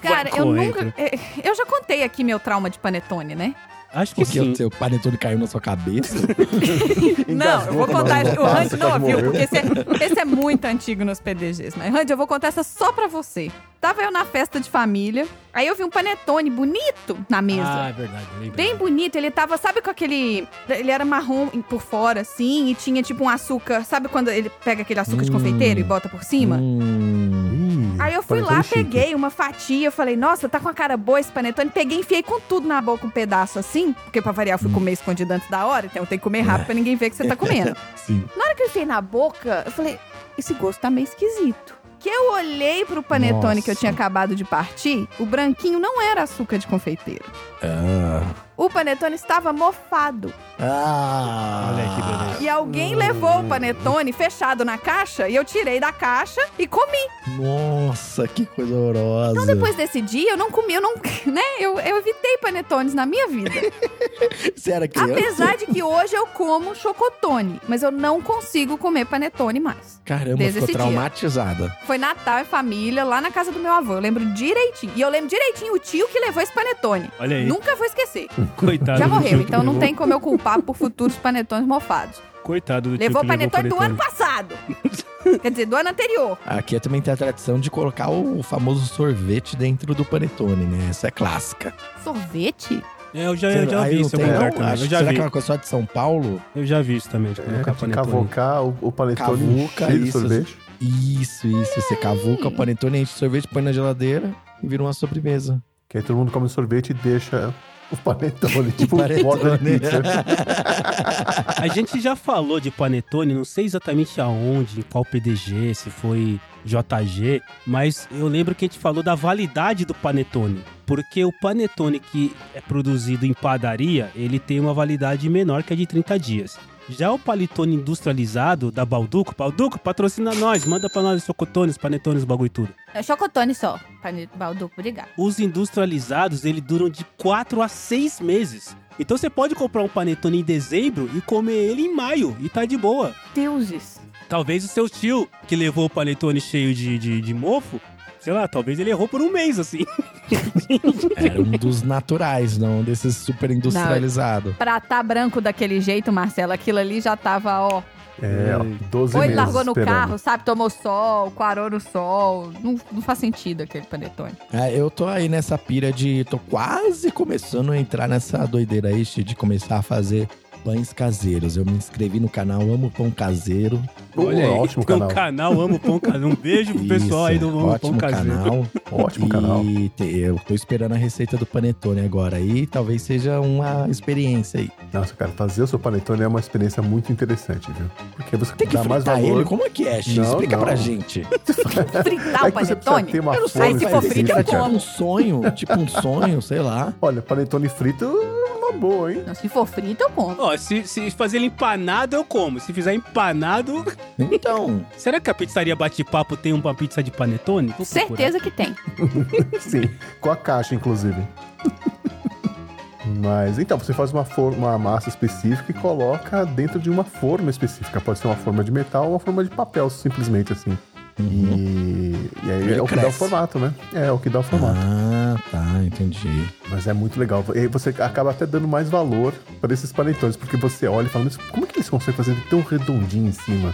Cara, eu Coentro. nunca. é, Eu já contei aqui meu trauma de panetone, né? Acho que Porque sim. o seu panetone caiu na sua cabeça. [LAUGHS] Não, eu vou contar. O Randy não ouviu, porque esse é, esse é muito antigo nos PDGs. Mas, Randy, eu vou contar essa só pra você. Tava eu na festa de família, aí eu vi um panetone bonito na mesa. Ah, é verdade. lembrei. Bem bonito, ele tava, sabe com aquele. Ele era marrom por fora, assim, e tinha tipo um açúcar. Sabe quando ele pega aquele açúcar de Hum. confeiteiro e bota por cima? Hum, Aí eu fui lá, chique. peguei uma fatia, falei, nossa, tá com a cara boa esse panetone. Peguei, enfiei com tudo na boca um pedaço assim, porque pra variar eu fui comer escondido antes da hora, então tenho que comer rápido pra ninguém ver que você tá comendo. [LAUGHS] sim. Na hora que eu enfiei na boca, eu falei, esse gosto tá meio esquisito. Que eu olhei pro panetone Nossa. que eu tinha acabado de partir, o branquinho não era açúcar de confeiteiro. Ah. O panetone estava mofado. Ah. Olha aí que beleza. E alguém levou o panetone fechado na caixa e eu tirei da caixa e comi. Nossa, que coisa horrorosa. Então depois desse dia eu não comi, eu não, [LAUGHS] né? Eu, eu evitei panetones na minha vida. [LAUGHS] Você era criança? Apesar de que hoje eu como chocotone, mas eu não consigo comer panetone mais. Caramba, Desde ficou esse dia. traumatizada. Foi Natal e família lá na casa do meu avô. Eu lembro direitinho. E eu lembro direitinho o tio que levou esse panetone. Olha aí. Nunca vou esquecer. Coitado Já do morreu, tio que então não levou- tem como eu culpar por futuros panetones mofados. Coitado do tio Levou que o panetone do ano passado. [LAUGHS] Quer dizer, do ano anterior. Aqui também tem a tradição de colocar o famoso sorvete dentro do panetone, né? Essa é clássica. Sorvete? É, eu já, eu já vi isso em tem, algum lugar não? também. Eu que já será vi. que é uma coisa só de São Paulo? Eu já vi isso também. de É, colocar de panetone. cavocar o, o panetone Cavuca, cheio de isso. sorvete. Isso, isso. Você cavuca o panetone, enche de sorvete, põe na geladeira e vira uma sobremesa. Que aí todo mundo come sorvete e deixa [LAUGHS] o panetone, tipo Panetone. de pizza. [LAUGHS] A gente já falou de panetone, não sei exatamente aonde, em qual PDG, se foi JG, mas eu lembro que a gente falou da validade do panetone. Porque o panetone que é produzido em padaria, ele tem uma validade menor que a de 30 dias. Já o panetone industrializado da Balduco, Balduco, patrocina nós, manda pra nós os chocotones, panetones, bagulho tudo. É chocotone só. Balduco, obrigado. Os industrializados, ele duram de 4 a 6 meses. Então você pode comprar um panetone em dezembro e comer ele em maio e tá de boa. Deuses. Talvez o seu tio, que levou o panetone cheio de, de, de mofo, sei lá, talvez ele errou por um mês, assim. Era [LAUGHS] um dos naturais, não desses super industrializados. Pra tá branco daquele jeito, Marcelo, aquilo ali já tava, ó. É, ó, 12 Ou ele meses largou no esperando. carro, sabe? Tomou sol, coarou no sol. Não, não faz sentido aquele panetone. É, eu tô aí nessa pira de. tô quase começando a entrar nessa doideira aí de começar a fazer pães caseiros. Eu me inscrevi no canal Amo Pão Caseiro. Pô, ótimo tem canal. o canal Amo Pão Caseiro. Um beijo pro pessoal aí do Isso, Amo ótimo Pão Caseiro. canal. Ótimo e canal. te- eu tô esperando a receita do panetone agora. E talvez seja uma experiência aí. Nossa, cara, fazer o seu panetone é uma experiência muito interessante, viu? Porque você Tem que dá mais fritar valor. ele? Como é que é, X? Não, Explica não. pra gente. [LAUGHS] Fritar É o panetone? ter uma Eu não Aí se for frito, eu tipo como. um sonho, tipo um sonho, sei lá. Olha, panetone frito uma boa, hein? Não, se for frito, eu como. Ó, se, se fazer ele empanado, eu como. Se fizer empanado. Então, [LAUGHS] Será que a pizzaria Bate-Papo tem uma pizza de panetone? Vou procurar. Certeza que tem. [LAUGHS] Sim, com a caixa, inclusive. Mas então, você faz uma, forma, uma massa específica e coloca dentro de uma forma específica. Pode ser uma forma de metal ou uma forma de papel, simplesmente assim. E, e aí é o que dá o formato, né? É, o que dá o formato. Ah, tá, entendi. Mas é muito legal. E aí você acaba até dando mais valor para esses panetones, porque você olha e fala, mas como é que eles conseguem fazer tão redondinho em cima?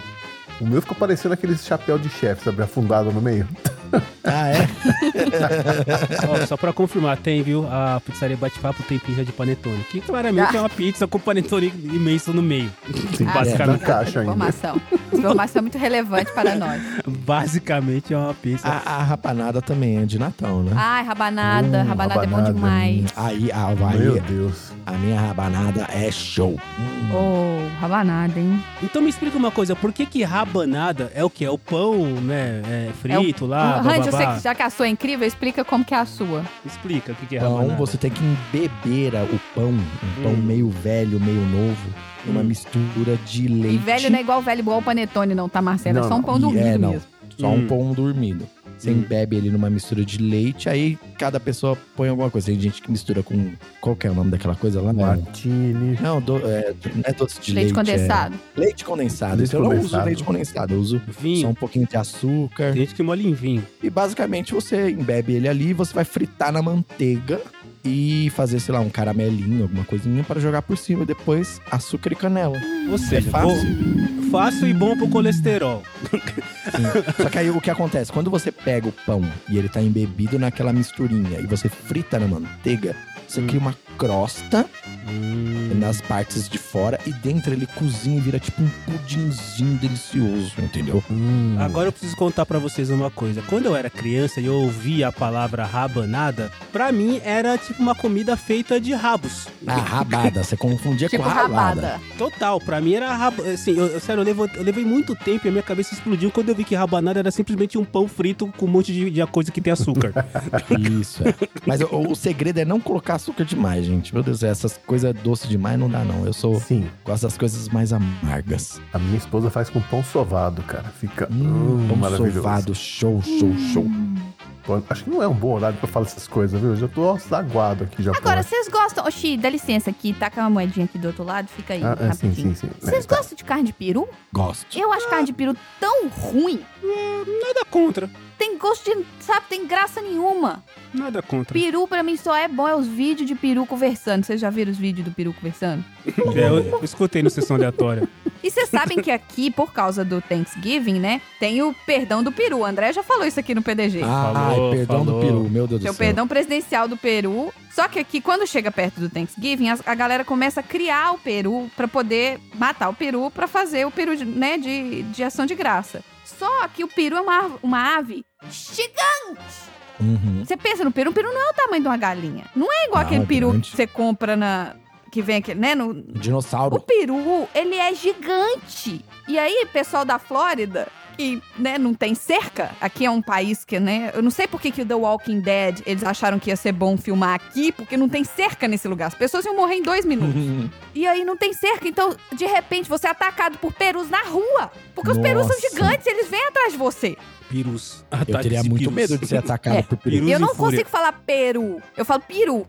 O meu ficou parecendo aquele chapéu de chefe, sabe? Afundado no meio. [LAUGHS] Ah, é? [LAUGHS] Ó, só pra confirmar, tem, viu? A pizzaria Bate-Papo tem pizza de panetone. Que claramente Ah. é uma pizza com panetone imenso no meio. Sim, [LAUGHS] Basicamente. na caixa ainda. Informação. Informação muito relevante para nós. Basicamente é uma pizza. A, a rapanada também é de Natal, né? Ai, rabanada. Hum, rabanada é bom rabanada, demais. Aí, a, Meu aí, Deus. a minha rabanada é show. Hum. Oh, rabanada, hein? Então me explica uma coisa, por que que rabanada é o que? É o pão, né? É frito lá, Randy, bababá. que já que a sua é incrível, explica como que é a sua. Explica o que que é Pão, rabanada. você tem que embeber o pão, um pão Hum. meio velho, meio novo, numa Hum. mistura de leite. E velho não é igual velho, igual o panetone, não, tá, Marcelo? Não, é só um pão E dormido é, não. mesmo. Só Hum. um pão dormido. Você Hum. embebe ele numa mistura de leite, aí cada pessoa põe alguma coisa. Tem gente que mistura com. Qual que é o nome daquela coisa lá? Martini. Não, do, é, não é doce de Leite leite. condensado. É leite condensado. Leite então eu não uso condensado. leite condensado, eu uso só Vinho. um pouquinho de açúcar. Tem gente que molha em vinho. E basicamente você embebe ele ali, você vai fritar na manteiga e fazer, sei lá, um caramelinho, alguma coisinha para jogar por cima. Depois açúcar e canela. Ou seja, fácil. bom- fácil e bom pro colesterol. Sim. Só que aí o que acontece? Quando você pega o pão e ele tá embebido naquela misturinha e você frita na manteiga, você Hum. cria uma crosta Hum. nas partes de fora e dentro ele cozinha e vira tipo um pudinzinho delicioso, entendeu? Hum. Agora eu preciso contar pra vocês uma coisa. Quando eu era criança e eu ouvia a palavra rabanada, pra mim era tipo uma comida feita de rabos. Ah, rabada, você confundia [LAUGHS] Tipo com rabada. rabada. Total, pra mim era rab... assim, eu, sério, eu, levo- eu levei muito tempo e a minha cabeça explodiu quando eu vi que rabanada era simplesmente um pão frito com um monte de, de coisa que tem açúcar. [LAUGHS] Isso, é. Mas o, o segredo é não colocar açúcar demais, gente. Meu Deus, essas coisas doces demais não dá, não. Eu sou. Sim, Gosto das coisas mais amargas. a minha esposa faz com pão sovado, cara. Fica Hum, hum, pão maravilhoso. sovado, show, show, show. Pô, Acho que não é um bom horário pra falar essas coisas, viu? Eu já tô aguado aqui já. Agora, vocês gostam... Oxi, dá licença aqui, com uma moedinha aqui do outro lado, fica aí, Ah, é, sim, sim, sim. Vocês É, tá. gostam de carne de peru? Gosto. Eu acho carne de peru tão ruim. Nada contra. Tem gosto de... Sabe, tem graça nenhuma. Nada contra. Peru, pra mim, só é bom é os vídeos de peru conversando. Vocês já viram os vídeos do peru conversando? [LAUGHS] É, eu, eu escutei no sessão aleatória. E vocês sabem que aqui, por causa do Thanksgiving, né, tem o perdão do peru. O André já falou isso aqui no PDG. Ah, Falou, ai, perdão falou. do peru, meu Deus Tem do o céu. perdão presidencial do Peru. Só que aqui, quando chega perto do Thanksgiving, as- a, galera começa a criar o peru pra poder matar o peru pra fazer o peru, de- né, de, de ação de graça. Só que o peru é uma, uma ave gigante. Uhum. Você pensa no peru, o peru não é o tamanho de uma galinha. Não é igual Não, aquele peru grande. que você compra na... Que vem aqui, né, no, o Dinossauro. peru, ele é gigante. E aí, pessoal da Flórida, que, né, não tem cerca. Aqui é um país que, né, eu não sei por que, o The Walking Dead, eles acharam que ia ser bom filmar aqui, porque não tem cerca nesse lugar. As pessoas iam morrer em dois minutos. [LAUGHS] e aí não tem cerca, então, de repente, você é atacado por perus na rua. Porque os perus são Nossa. gigantes, eles vêm atrás de você. Pirus. Eu Ataques teria muito pirus. medo de ser atacado É. por peru. Perus eu e não fúria. consigo falar peru, eu falo peru.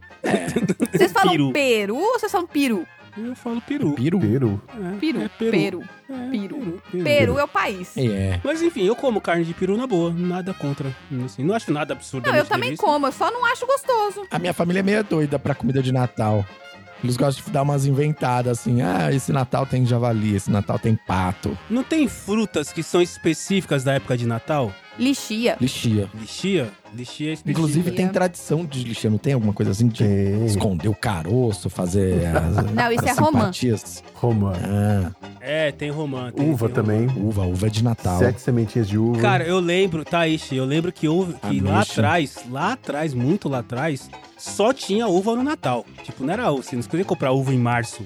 Vocês falam Peru. peru ou vocês falam peru? Eu falo peru. Peru? Peru. É, Peru, é peru. peru. É, Peru. peru. Peru é o país. É. Mas enfim, eu como carne de peru na boa. Nada contra. Assim, não acho nada absurdo. Não, eu também como, eu só não acho gostoso. A minha família é meio doida pra comida de Natal. Eles gostam de dar umas inventadas assim. Ah, esse Natal tem javali, esse Natal tem pato. Não tem frutas que são específicas da época de Natal? Lixia. Lixia. Lixia? Lixia é específica. Inclusive tem tradição de lixia, não tem alguma coisa assim de Tem. esconder o caroço, fazer [LAUGHS] as, Não, isso é as romã. simpatias? Romã. Ah, É, tem romã. tem- Uva tem romã. também. uva, uva de Natal. Sete sementinhas de uva. Cara, eu lembro, Taishi, eu lembro que houve que lá Ameixa. atrás, lá atrás, muito lá atrás, só tinha uva no Natal. Tipo, não era uva, você não conseguia comprar uva em março.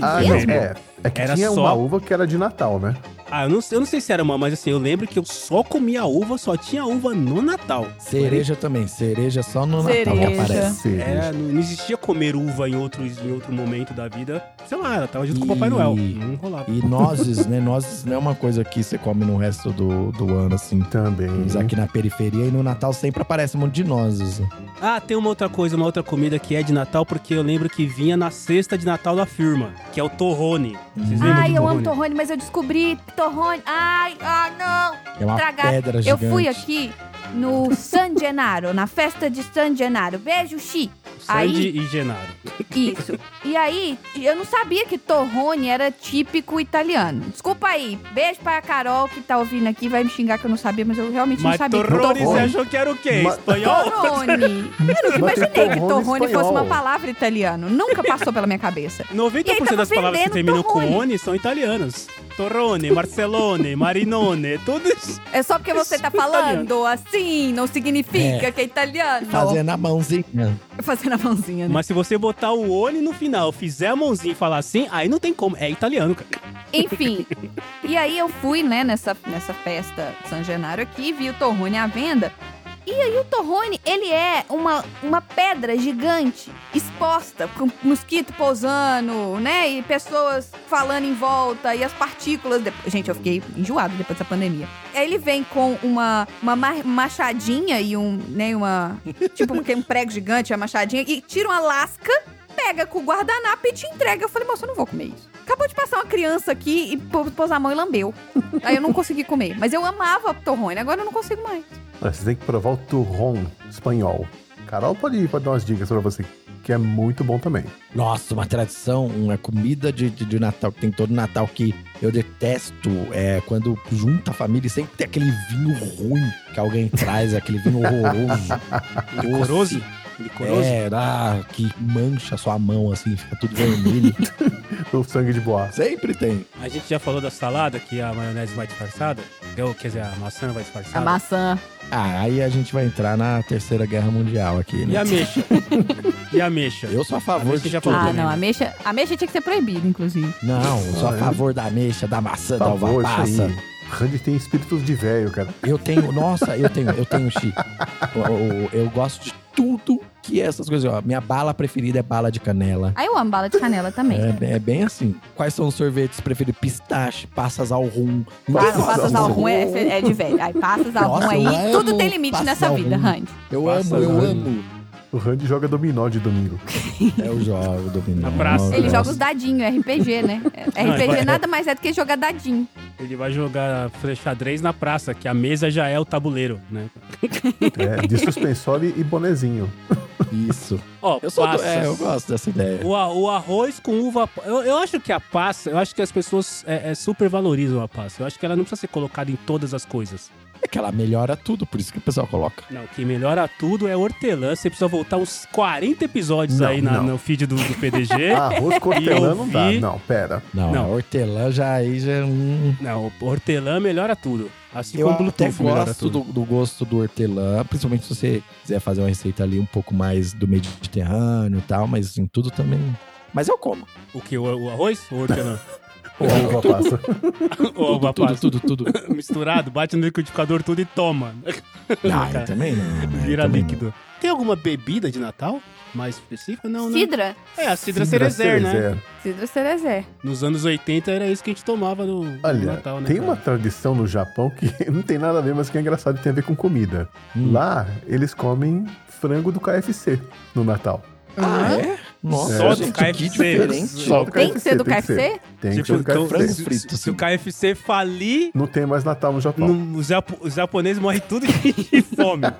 ah, mesmo? não, é. É que Era tinha só- uma uva que era de Natal, né? Ah, eu não, sei- eu não sei se era uma, mas assim, eu lembro que eu só comia uva, só tinha uva no Natal. Cereja também. Cereja só no Natal que aparece. Cereja. Era, não, não existia comer uva em, outros, em outro momento da vida. Sei lá, ela tava junto com o Papai E- Noel. Não rolava. E nozes, né? Nozes não é uma coisa que você come no resto do, do ano, assim. Também. Mas aqui na periferia e no Natal sempre aparece um monte de nozes. Ah, tem uma outra coisa, uma outra comida que é de Natal, porque eu lembro que vinha na cesta de Natal da firma, que é o torrone. Vocês lembram Ai, do eu torrone? amo torrone, mas eu descobri torrone. Ai, ah, não. É uma pedra Eu gigante. fui aqui no San Gennaro, na festa de San Gennaro. Beijo, Xi. Sandy Aí- e Genaro. Isso. E aí, eu não sabia que torrone era típico italiano. Desculpa aí. Beijo pra Carol que tá ouvindo aqui. Vai me xingar que eu não sabia, mas eu realmente Mas não sabia. que torrone, você torrone. achou que era o quê? Espanhol? Torrone. Eu nunca imaginei que torrone torrone fosse uma palavra italiana. Nunca passou pela minha cabeça. [LAUGHS] 90% E aí das palavras que terminam com torrone. one são italianas. Torrone, Marcelone, Marinone, tudo isso. É só porque você tá falando assim, não significa que é italiano. Fazendo a mãozinha. Fazendo a mãozinha, né? Mas se você botar o one no final, fizer a mãozinha e falar assim, aí não tem como. É italiano, cara. Enfim. E aí eu fui, né, nessa, nessa festa San Genaro aqui, vi o torrone à venda. E aí o torrone, ele é uma, uma pedra gigante, exposta, com mosquito pousando, né? E pessoas falando em volta, e as partículas... de- Gente, eu fiquei enjoada depois dessa pandemia. Aí ele vem com uma, uma ma- machadinha e um, né, uma... [LAUGHS] Tipo um prego gigante, a machadinha, e tira uma lasca pega com o guardanapo e te entrega. Eu falei, moça, eu não vou comer isso. Acabou de passar uma criança aqui e pô- pôs a mão e lambeu. Aí eu não consegui comer. Mas eu amava torrone, agora eu não consigo mais. Você tem que provar o turron espanhol. Carol pode, pode dar umas dicas pra você, que é muito bom também. Nossa, uma tradição, uma comida de, de, de Natal que tem todo Natal que eu detesto. É quando junta a família e sempre tem aquele vinho ruim que alguém traz, aquele vinho horroroso. [LAUGHS] Licoroso? Licoroso? É, ah, que mancha sua mão assim, fica tudo vermelho. [LAUGHS] O sangue de boa. sempre tem. A gente já falou da salada, que a maionese vai disfarçada. Eu, quer dizer, a maçã vai disfarçada. A maçã. Ah, aí a gente vai entrar na Terceira Guerra Mundial aqui, E né? a ameixa? e a ameixa? Eu sou a favor Ameixa de já tudo. Ah, não. né? A mexa, a mexa tinha que ser proibida, inclusive. Não, eu sou a Ah, é? favor da ameixa, da maçã, Por da uva favor, passa. Randy tem espíritos de velho, cara. Eu tenho, nossa, eu tenho, eu tenho, Chi. [LAUGHS] Eu, eu- eu gosto de tudo que é essas coisas. Ó, minha bala preferida é bala de canela. Aí eu amo bala de canela também. É, é bem assim. Quais são os sorvetes preferidos? Pistache, passas ao rum. Ah, Passas passas ao rum. é, é de velho. Aí passas ao rum aí. amo Tudo tem limite nessa vida. Randy. Eu amo, eu amo. O Randy joga dominó de domingo. É o jogo dominó. Na praça. Ele eu joga os dadinhos, RPG, né? É, [LAUGHS] Não, RPG vai- nada mais é do que jogar dadinho. Ele vai jogar xadrez na praça, que a mesa já é o tabuleiro, né? É, de suspensório e bonezinho. Isso. Ó, Eu sou do- passas. é, eu gosto dessa ideia. O, a- o arroz com uva. Eu, eu acho que a passa, eu acho que as pessoas é, é, supervalorizam a passa. Eu acho que ela não precisa ser colocada em todas as coisas. É [LAUGHS] que ela melhora tudo, por isso que o pessoal coloca. Não, o que melhora tudo é hortelã. Você precisa voltar uns 40 episódios Não, aí na- não. no feed do, do PDG. [LAUGHS] Arroz com hortelã eu não dá. vi- Não, pera. Não, Não. hortelã já aí já é um... Não, o hortelã melhora tudo. Assim Eu como Bluetooth melhora gosto tudo. do, do gosto do hortelã, principalmente se você quiser fazer uma receita ali um pouco mais do Mediterrâneo e tal, mas em tudo também. Mas eu como. O que? O, o arroz ou o hortelã? [LAUGHS] Ou uva passa. [LAUGHS] Ou uva tudo, passa. tudo, tudo. Misturado, bate no liquidificador tudo e toma. Não, eu também não. né? Vira Também líquido. Tem alguma bebida de Natal mais específica? Não, né? Cidra. É, a cidra, Cidra cerezer, né? cerezer. Cidra Cerezé. Nos anos 80 era isso que a gente tomava no, no Olha, Natal, né? tem cara? uma tradição no Japão que [LAUGHS] não tem nada a ver, mas que é engraçado e tem a ver com comida. Hum. Lá, eles comem frango do KFC no Natal. Ah, é? Nossa, Só do KFC. que diferente. Só do Tem que ser do tem KFC? Tem que Tipo, ser do então, KFC. frango se, frito, se o. KFC falir, Não tem mais Natal no Japão. no- os, japo- os japoneses morrem tudo de fome. [LAUGHS]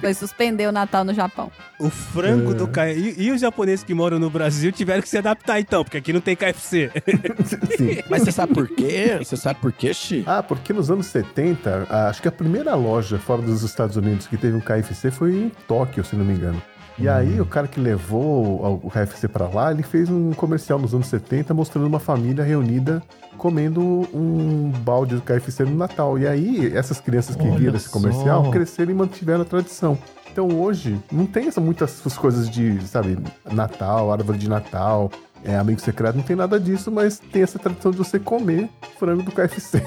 Foi suspender o Natal no Japão. O frango É. do KFC. E, e os japoneses que moram no Brasil tiveram que se adaptar então, porque aqui não tem KFC. [LAUGHS] Sim. Mas você sabe por quê? Você sabe por quê, Xi? Ah, porque nos anos 70, a- acho que a primeira loja fora dos Estados Unidos que teve um KFC foi em Tóquio, se não me engano. E aí, o cara que levou o KFC pra lá, ele fez um comercial nos anos 70 mostrando uma família reunida comendo um balde do KFC no Natal. E aí, essas crianças que Olha viram esse comercial só. cresceram e mantiveram a tradição. Então hoje, não tem essa, muitas coisas de, sabe, Natal, árvore de Natal, é, amigo secreto, não tem nada disso, mas tem essa tradição de você comer frango do KFC.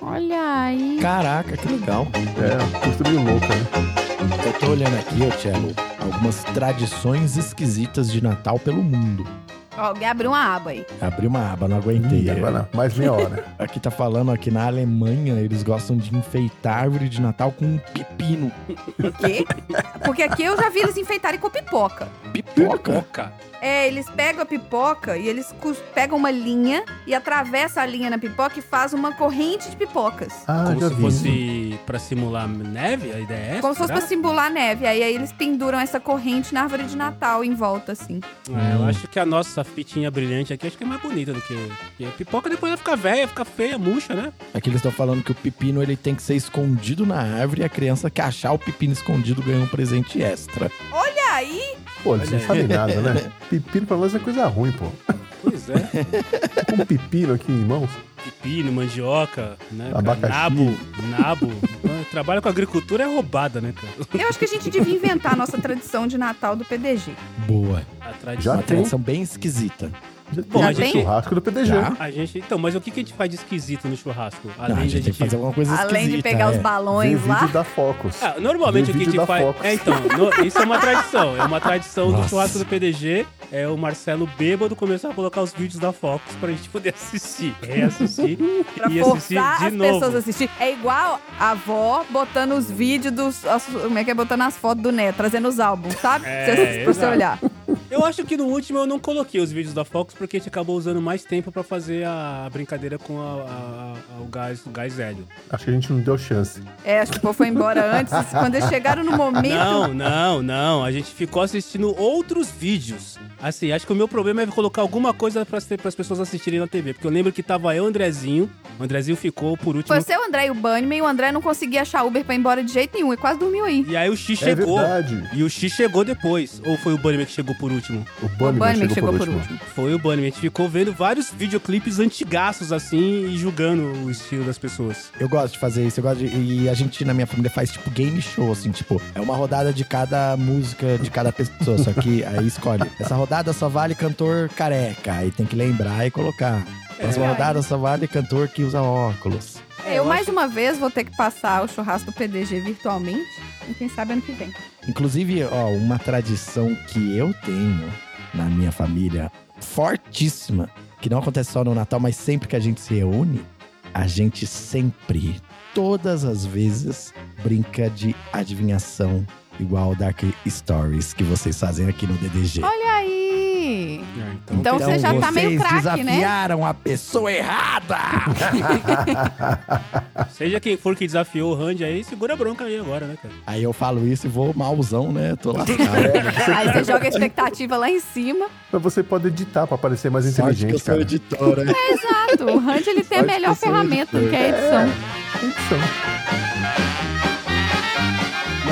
Olha aí. Caraca, que legal. É, coisa meio louca, né? Eu tô olhando aqui, ô Cello, algumas tradições esquisitas de Natal pelo mundo. Ó, Alguém abriu uma aba aí. Abri uma aba, não aguentei. Ih, agora mais meia hora. [LAUGHS] Aqui tá falando aqui na Alemanha, eles gostam de enfeitar a árvore de Natal com um pepino. O quê? Porque aqui eu já vi eles enfeitarem com pipoca. Pipoca? Pipoca. É, eles pegam a pipoca e eles pegam uma linha e atravessa a linha na pipoca e faz uma corrente de pipocas. Ah, Como já se vi. fosse pra simular neve, a ideia é essa? Como se fosse pra simular neve. Aí, aí eles penduram essa corrente na árvore de Natal em volta, assim. É, eu acho que a nossa fitinha brilhante aqui acho que é mais bonita do que. Porque a pipoca depois vai ficar velha, fica feia, murcha, né? Aqui eles estão falando que o pepino ele tem que ser escondido na árvore e a criança que achar o pepino escondido ganha um presente extra. E aí, Pô, eles não sabem nada, né? [LAUGHS] Pepino pra nós é coisa ruim, pô. Pois é. [LAUGHS] Um pepino aqui em mãos. Pepino, mandioca, né? Abacaxi. Nabo, nabo. Trabalha com agricultura é roubada, né, cara? eu acho que a gente devia inventar a nossa tradição de Natal do PDG. Boa. A Já tradição. Uma tem. tradição bem esquisita. Já Bom, tem a gente- churrasco do PDG. Já? A gente, então, mas o que, que a gente faz de esquisito no churrasco? Não, Além a de gente tem que fazer alguma coisa esquisita. Além de pegar os é. Vê balões lá. vídeo da Focus. Ah, normalmente Vê o que a gente faz. Fox. É, então, no- isso é uma tradição. É uma tradição do Nossa. churrasco do PDG. É o Marcelo bêbado começar a colocar os vídeos da Fox pra gente poder assistir. Reassistir [LAUGHS] Pra e assistir forçar de as novo. pessoas a assistir. É igual a avó botando os vídeos dos. as- como é que é? Botando as fotos do neto, trazendo os álbuns, sabe? É, Você- pra você exato. olhar. Eu acho que no último eu não coloquei os vídeos da Fox porque a gente acabou usando mais tempo pra fazer a brincadeira com a- a- a- o gás, o gás hélio. Acho que a gente não deu chance. É, acho que o povo foi embora antes. [LAUGHS] Quando eles chegaram no momento. Não, não, não. A gente ficou assistindo outros vídeos. Assim, acho que o meu problema é colocar alguma coisa para as pessoas assistirem na TV. Porque eu lembro que tava eu e o Andrezinho. O Andrezinho ficou por último. Foi você, o André e o Bunnyman, e o André não conseguia achar Uber pra ir embora de jeito nenhum. E quase dormiu aí. E aí o X É chegou. verdade. e o X chegou depois. Ou foi o Bunnyman que chegou por último? O O Bunnyman Bunnyman chegou, por, último. Foi o Bunnyman. A gente ficou vendo vários videoclipes antigaços assim e julgando o estilo das pessoas. Eu gosto de fazer isso, eu gosto de, e a gente na minha família faz tipo game show, assim, tipo, é uma rodada de cada música de cada pessoa, só que [LAUGHS] aí escolhe. Essa rodada só vale cantor careca, aí tem que lembrar e colocar. Próxima É. rodada só vale cantor que usa óculos. É, eu, eu mais acho- uma vez, vou ter que passar o churrasco do PDG virtualmente. E quem sabe ano que vem. Inclusive, ó, uma tradição que eu tenho na minha família, fortíssima, que não acontece só no Natal, mas sempre que a gente se reúne, a gente sempre, todas as vezes, brinca de adivinhação igual Dark Stories que vocês fazem aqui no DDG. Olha aí! É, então, Então você já tá meio craque, né? desafiaram a pessoa errada! [LAUGHS] seja quem for que desafiou o Randy aí, segura a bronca aí agora, né, cara? Aí eu falo isso e vou malzão, né? Tô lascado. [LAUGHS] Aí você joga a expectativa lá em cima. Mas você pode editar pra parecer mais Sorte que eu inteligente, sou cara. editora. Exato. O Randy ele tem a melhor ferramenta, editor. que é a edição. Edição.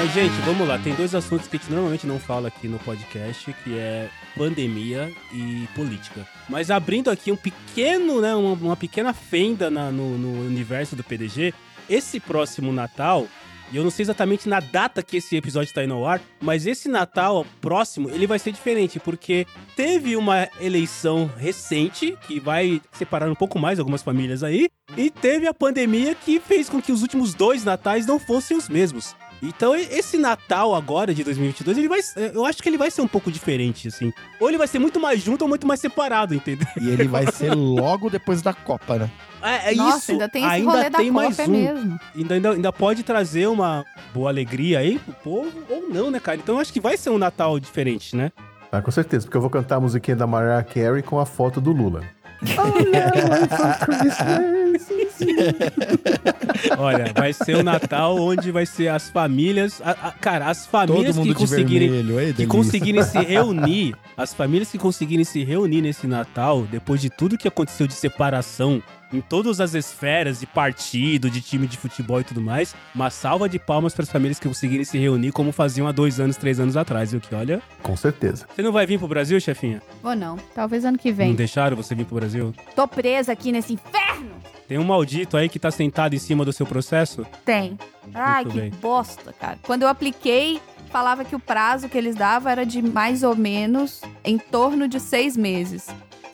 Mas, gente, vamos lá. Tem dois assuntos que a gente normalmente não fala aqui no podcast, que é pandemia e política. Mas abrindo aqui um pequeno, né, uma, uma pequena fenda na- no, no universo do PDG, esse próximo Natal e eu não sei exatamente na data que esse episódio tá indo ao ar, mas esse Natal próximo, ele vai ser diferente, porque teve uma eleição recente, que vai separar um pouco mais algumas famílias aí, e teve a pandemia que fez com que os últimos dois natais não fossem os mesmos. Então, esse Natal agora de 2022, ele vai, eu acho que ele vai ser um pouco diferente, assim. Ou ele vai ser muito mais junto ou muito mais separado, entendeu? E ele vai ser logo depois da Copa, né? É, é Nossa, isso. ainda tem esse rolê da tem Copa, mais é um. mesmo. Ainda, ainda, ainda pode trazer uma boa alegria aí pro povo, ou não, né, cara? Então eu acho que vai ser um Natal diferente, né? Ah, com certeza, porque eu vou cantar a musiquinha da Mariah Carey com a foto do Lula. [LAUGHS] Olha, vai ser um Natal onde vai ser as famílias. a- a- cara, as famílias que conseguirem. vermelho, ei, Que conseguirem se [LAUGHS] reunir, as famílias que conseguirem se reunir nesse Natal, depois de tudo que aconteceu de separação em todas as esferas de partido, de time de futebol e tudo mais, uma salva de palmas para as famílias que conseguirem se reunir como faziam há dois anos, três anos atrás, viu? Que olha. Com certeza. Você não vai vir pro Brasil, chefinha? Ou não, talvez ano que Não vem. deixaram você vir pro Brasil? Tô presa aqui nesse inferno. Tem um maldito aí que tá sentado em cima do seu processo? Tem. Ai, Muito que bem. bosta, cara. Quando eu apliquei, falava que o prazo que eles davam era de mais ou menos em torno de seis meses.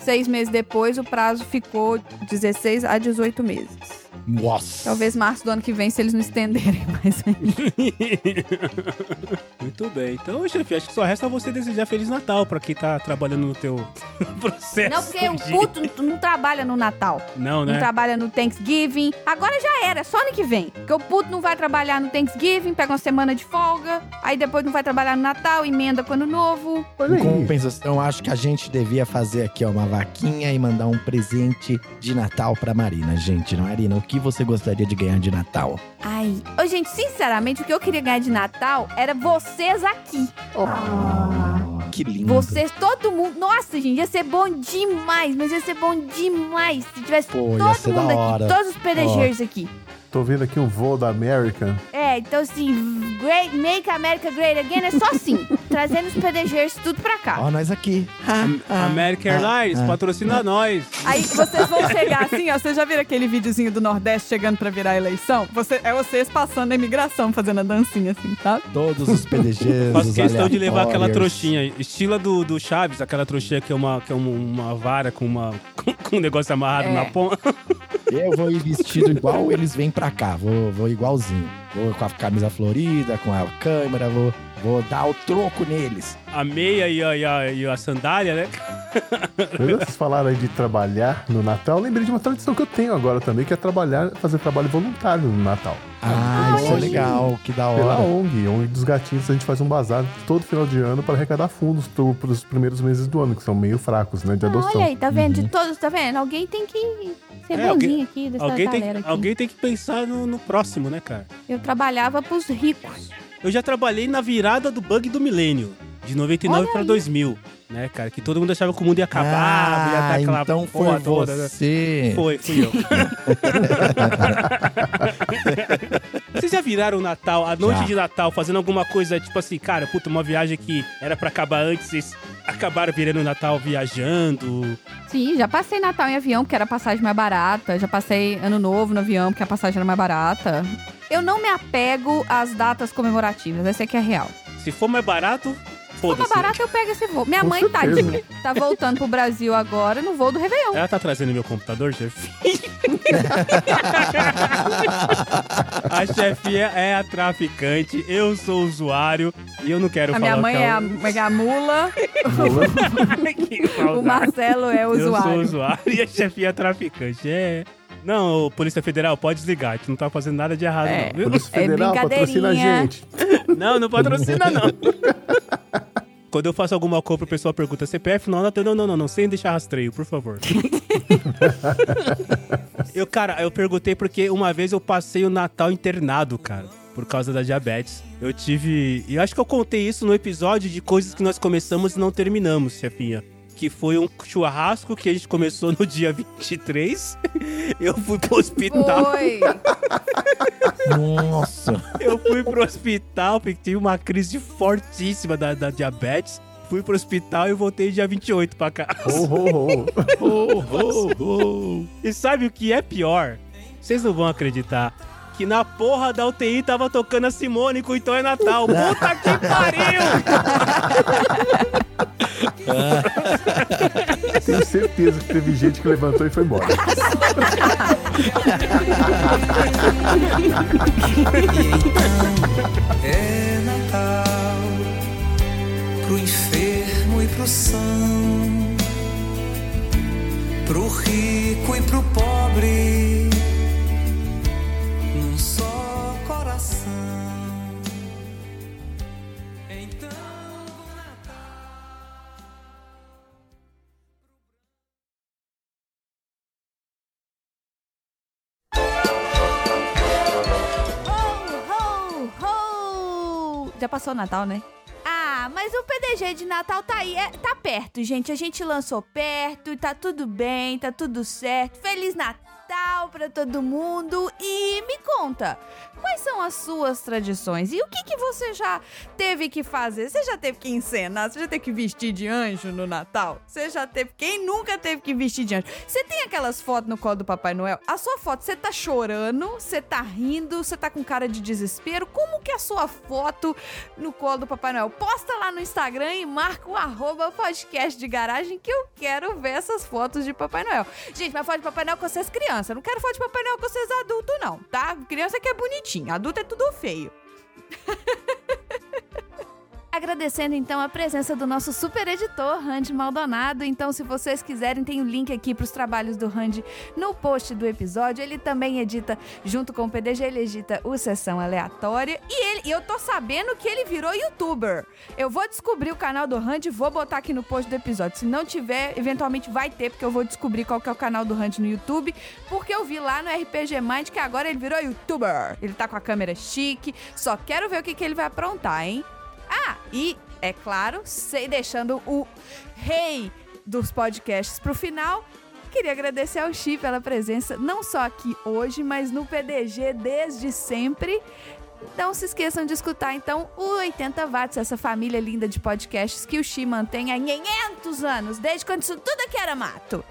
Seis meses depois, o prazo ficou 16 a 18 meses. Nossa. Talvez março do ano que vem, se eles não estenderem [LAUGHS] mais ainda. [LAUGHS] Muito bem. Então, chefe, acho que só resta você desejar Feliz Natal pra quem tá trabalhando no teu [LAUGHS] processo. Não, porque o puto não, não trabalha no Natal. Não, Não né? trabalha no Thanksgiving. Agora já era, é só ano que vem. Porque o puto não vai trabalhar no Thanksgiving, pega uma semana de folga. Aí depois não vai trabalhar no Natal, emenda com ano novo. Olha Em compensação, acho que a gente devia fazer aqui ó, uma vaquinha e mandar um presente de Natal pra Marina. Gente, Marina, o que você gostaria de ganhar de Natal? Ai, ô, gente, sinceramente, o que eu queria ganhar de Natal era vocês aqui. Que lindo. Vocês, todo mundo. Nossa, gente, ia ser bom demais, mas ia ser bom demais se tivesse Pô, todo mundo aqui, todos os PDGers aqui. Tô vendo aqui um voo da American. É, então assim, great, make America great again é só assim, [LAUGHS] trazendo os PDGers tudo pra cá. Ó, nós aqui. American Airlines, ah. patrocina nós. Aí vocês vão chegar assim, ó. Vocês já viram aquele videozinho do Nordeste chegando pra virar a eleição? Você, é vocês passando a imigração, fazendo a dancinha assim, tá? Todos os PDGs. [LAUGHS] Faço os questão de levar aquela trouxinha, estilo do, do Chaves, aquela trouxinha que é uma, que é uma, uma vara com, uma, [LAUGHS] com, com um negócio amarrado É. na ponta. Eu vou ir vestido igual eles vêm pra cá. Vou, vou igualzinho. Vou com a camisa florida, com a câmera, vou, vou dar o troco neles. A meia e a, e a, e a sandália, né? Quando vocês falaram aí de trabalhar no Natal, eu lembrei de uma tradição que eu tenho agora também, que é trabalhar, fazer trabalho voluntário no Natal. Ah, isso é legal, que da Pela hora. ONG, ONG dos Gatinhos, a gente faz um bazar todo final de ano para arrecadar fundos para os primeiros meses do ano, que são meio fracos, né, de Ah, adoção. olha aí, tá vendo? De todos, tá vendo? Alguém tem que ser É, bonzinho alguém- aqui dessa Alguém tem, galera aqui. alguém tem que pensar no, no próximo, né, cara? Eu trabalhava pros ricos. Eu já trabalhei na virada do bug do milênio, de 99 Olha pra aí. 2000, né, cara? Que todo mundo achava que o mundo ia acabar, ia dar ah, aquela então porra foi toda, né? você. Foi, fui eu. [LAUGHS] Vocês já viraram o Natal, a noite Já. de Natal, fazendo alguma coisa, tipo assim, cara, puta, uma viagem que era pra acabar antes, vocês acabaram virando o Natal viajando? Sim, já passei Natal em avião, porque era a passagem mais barata. Já passei Ano Novo no avião, porque a passagem era mais barata. Eu não me apego às datas comemorativas, essa é que é real. Se for mais barato, Se for mais foda-se. barato, eu pego esse voo. Minha Com mãe, certeza. tadinha, tá voltando pro Brasil agora no voo do Réveillon. Ela tá trazendo meu computador, chefe? [LAUGHS] a chefinha é a traficante, eu sou o usuário e eu não quero A falar minha o mãe que é a, é a mula, Que [LAUGHS] o. Marcelo é o Eu sou o usuário. usuário e a chefinha é traficante. É. Não, Polícia Federal, pode desligar. A gente não tá fazendo nada de errado, É. não, viu? Polícia É Federal patrocina a gente. [LAUGHS] Não, não patrocina, não. [LAUGHS] Quando eu faço alguma compra, o pessoal pergunta CPF, não, não, não, não, não, sem deixar rastreio, por favor. [LAUGHS] eu, cara, eu perguntei porque uma vez eu passei o Natal internado, cara, por causa da diabetes. Eu tive. E eu acho que eu contei isso no episódio de coisas que nós começamos e não terminamos, chefinha. Que foi um churrasco que a gente começou no dia 23. [LAUGHS] Eu fui pro hospital. Foi. Nossa. Eu fui pro hospital porque tive uma crise fortíssima da, da diabetes. Fui pro hospital e voltei dia 28 pra casa. Ho, ho, ho. Oh, oh, oh. E sabe o que é pior? Vocês não vão acreditar que na porra da UTI tava tocando a Simone com Então é Natal. Puta que pariu! [LAUGHS] Tenho certeza que teve gente que levantou e foi embora. [LAUGHS] É Natal pro enfermo e pro são, pro rico e pro pobre, Já passou o Natal, né? Ah, mas o PDG de Natal tá aí, é- tá perto, gente. A gente lançou perto, tá tudo bem, tá tudo certo. Feliz Natal pra todo mundo. E me conta, quais são as suas tradições? E o que, que você já teve que fazer? Você já teve que encenar? Você já teve que vestir de anjo no Natal? Você já teve. Quem nunca teve que vestir de anjo? Você tem aquelas fotos no colo do Papai Noel? A sua foto, você tá chorando, você tá rindo, você tá com cara de desespero. Como que é a sua foto no colo do Papai Noel? Posta lá no Instagram e marca o arroba podcast de garagem que eu quero ver essas fotos de Papai Noel. Gente, mas foto de Papai Noel com vocês crianças. Eu não quero foto de Papai Noel com vocês adultos, não, tá? Criança que é bonitinho, adulto é tudo feio. [LAUGHS] Agradecendo então a presença do nosso super editor, Randy Maldonado. Então, se vocês quiserem, tem o link aqui para os trabalhos do Randy no post do episódio. Ele também edita, junto com o PDG, ele edita o Sessão Aleatória. E, ele, eu tô sabendo que ele virou youtuber. Eu vou descobrir o canal do Randy vou botar aqui no post do episódio. Se não tiver, eventualmente vai ter, porque eu vou descobrir qual que é o canal do Randy no YouTube. Porque eu vi lá no RPG Mind que agora ele virou youtuber. Ele tá com a câmera chique. Só quero ver o que, que ele vai aprontar, hein? Ah, e, é claro, sei deixando o rei dos podcasts pro final. Queria agradecer ao Chi pela presença, não só aqui hoje, mas no PDG desde sempre. Não se esqueçam de escutar, então, o 80 Watts, essa família linda de podcasts que o Chi mantém há 500 anos, desde quando isso tudo aqui era mato.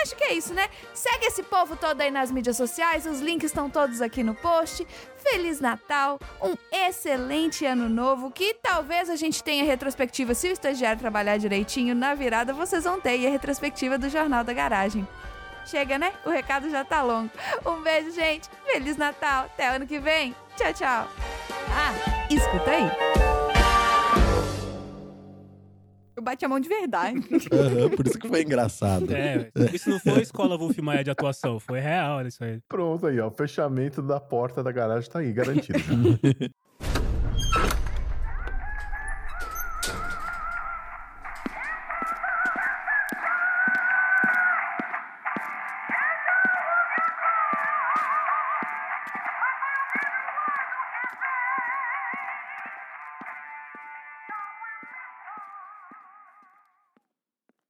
Acho que é isso, né? Segue esse povo todo aí nas mídias sociais, os links estão todos aqui no post. Feliz Natal, um excelente ano novo, que talvez a gente tenha retrospectiva, se o estagiário trabalhar direitinho na virada, vocês vão ter aí a retrospectiva do Jornal da Garagem. Chega, né? O recado já tá longo. Um beijo, gente. Feliz Natal. Até ano que vem. Tchau, tchau. Ah, escuta aí. Eu bati a mão de verdade. [LAUGHS] Aham, por isso que foi engraçado. É, isso não foi escola Wolf Maia de atuação, foi real isso aí. Pronto aí, ó. O fechamento da porta da garagem tá aí, garantido. [LAUGHS]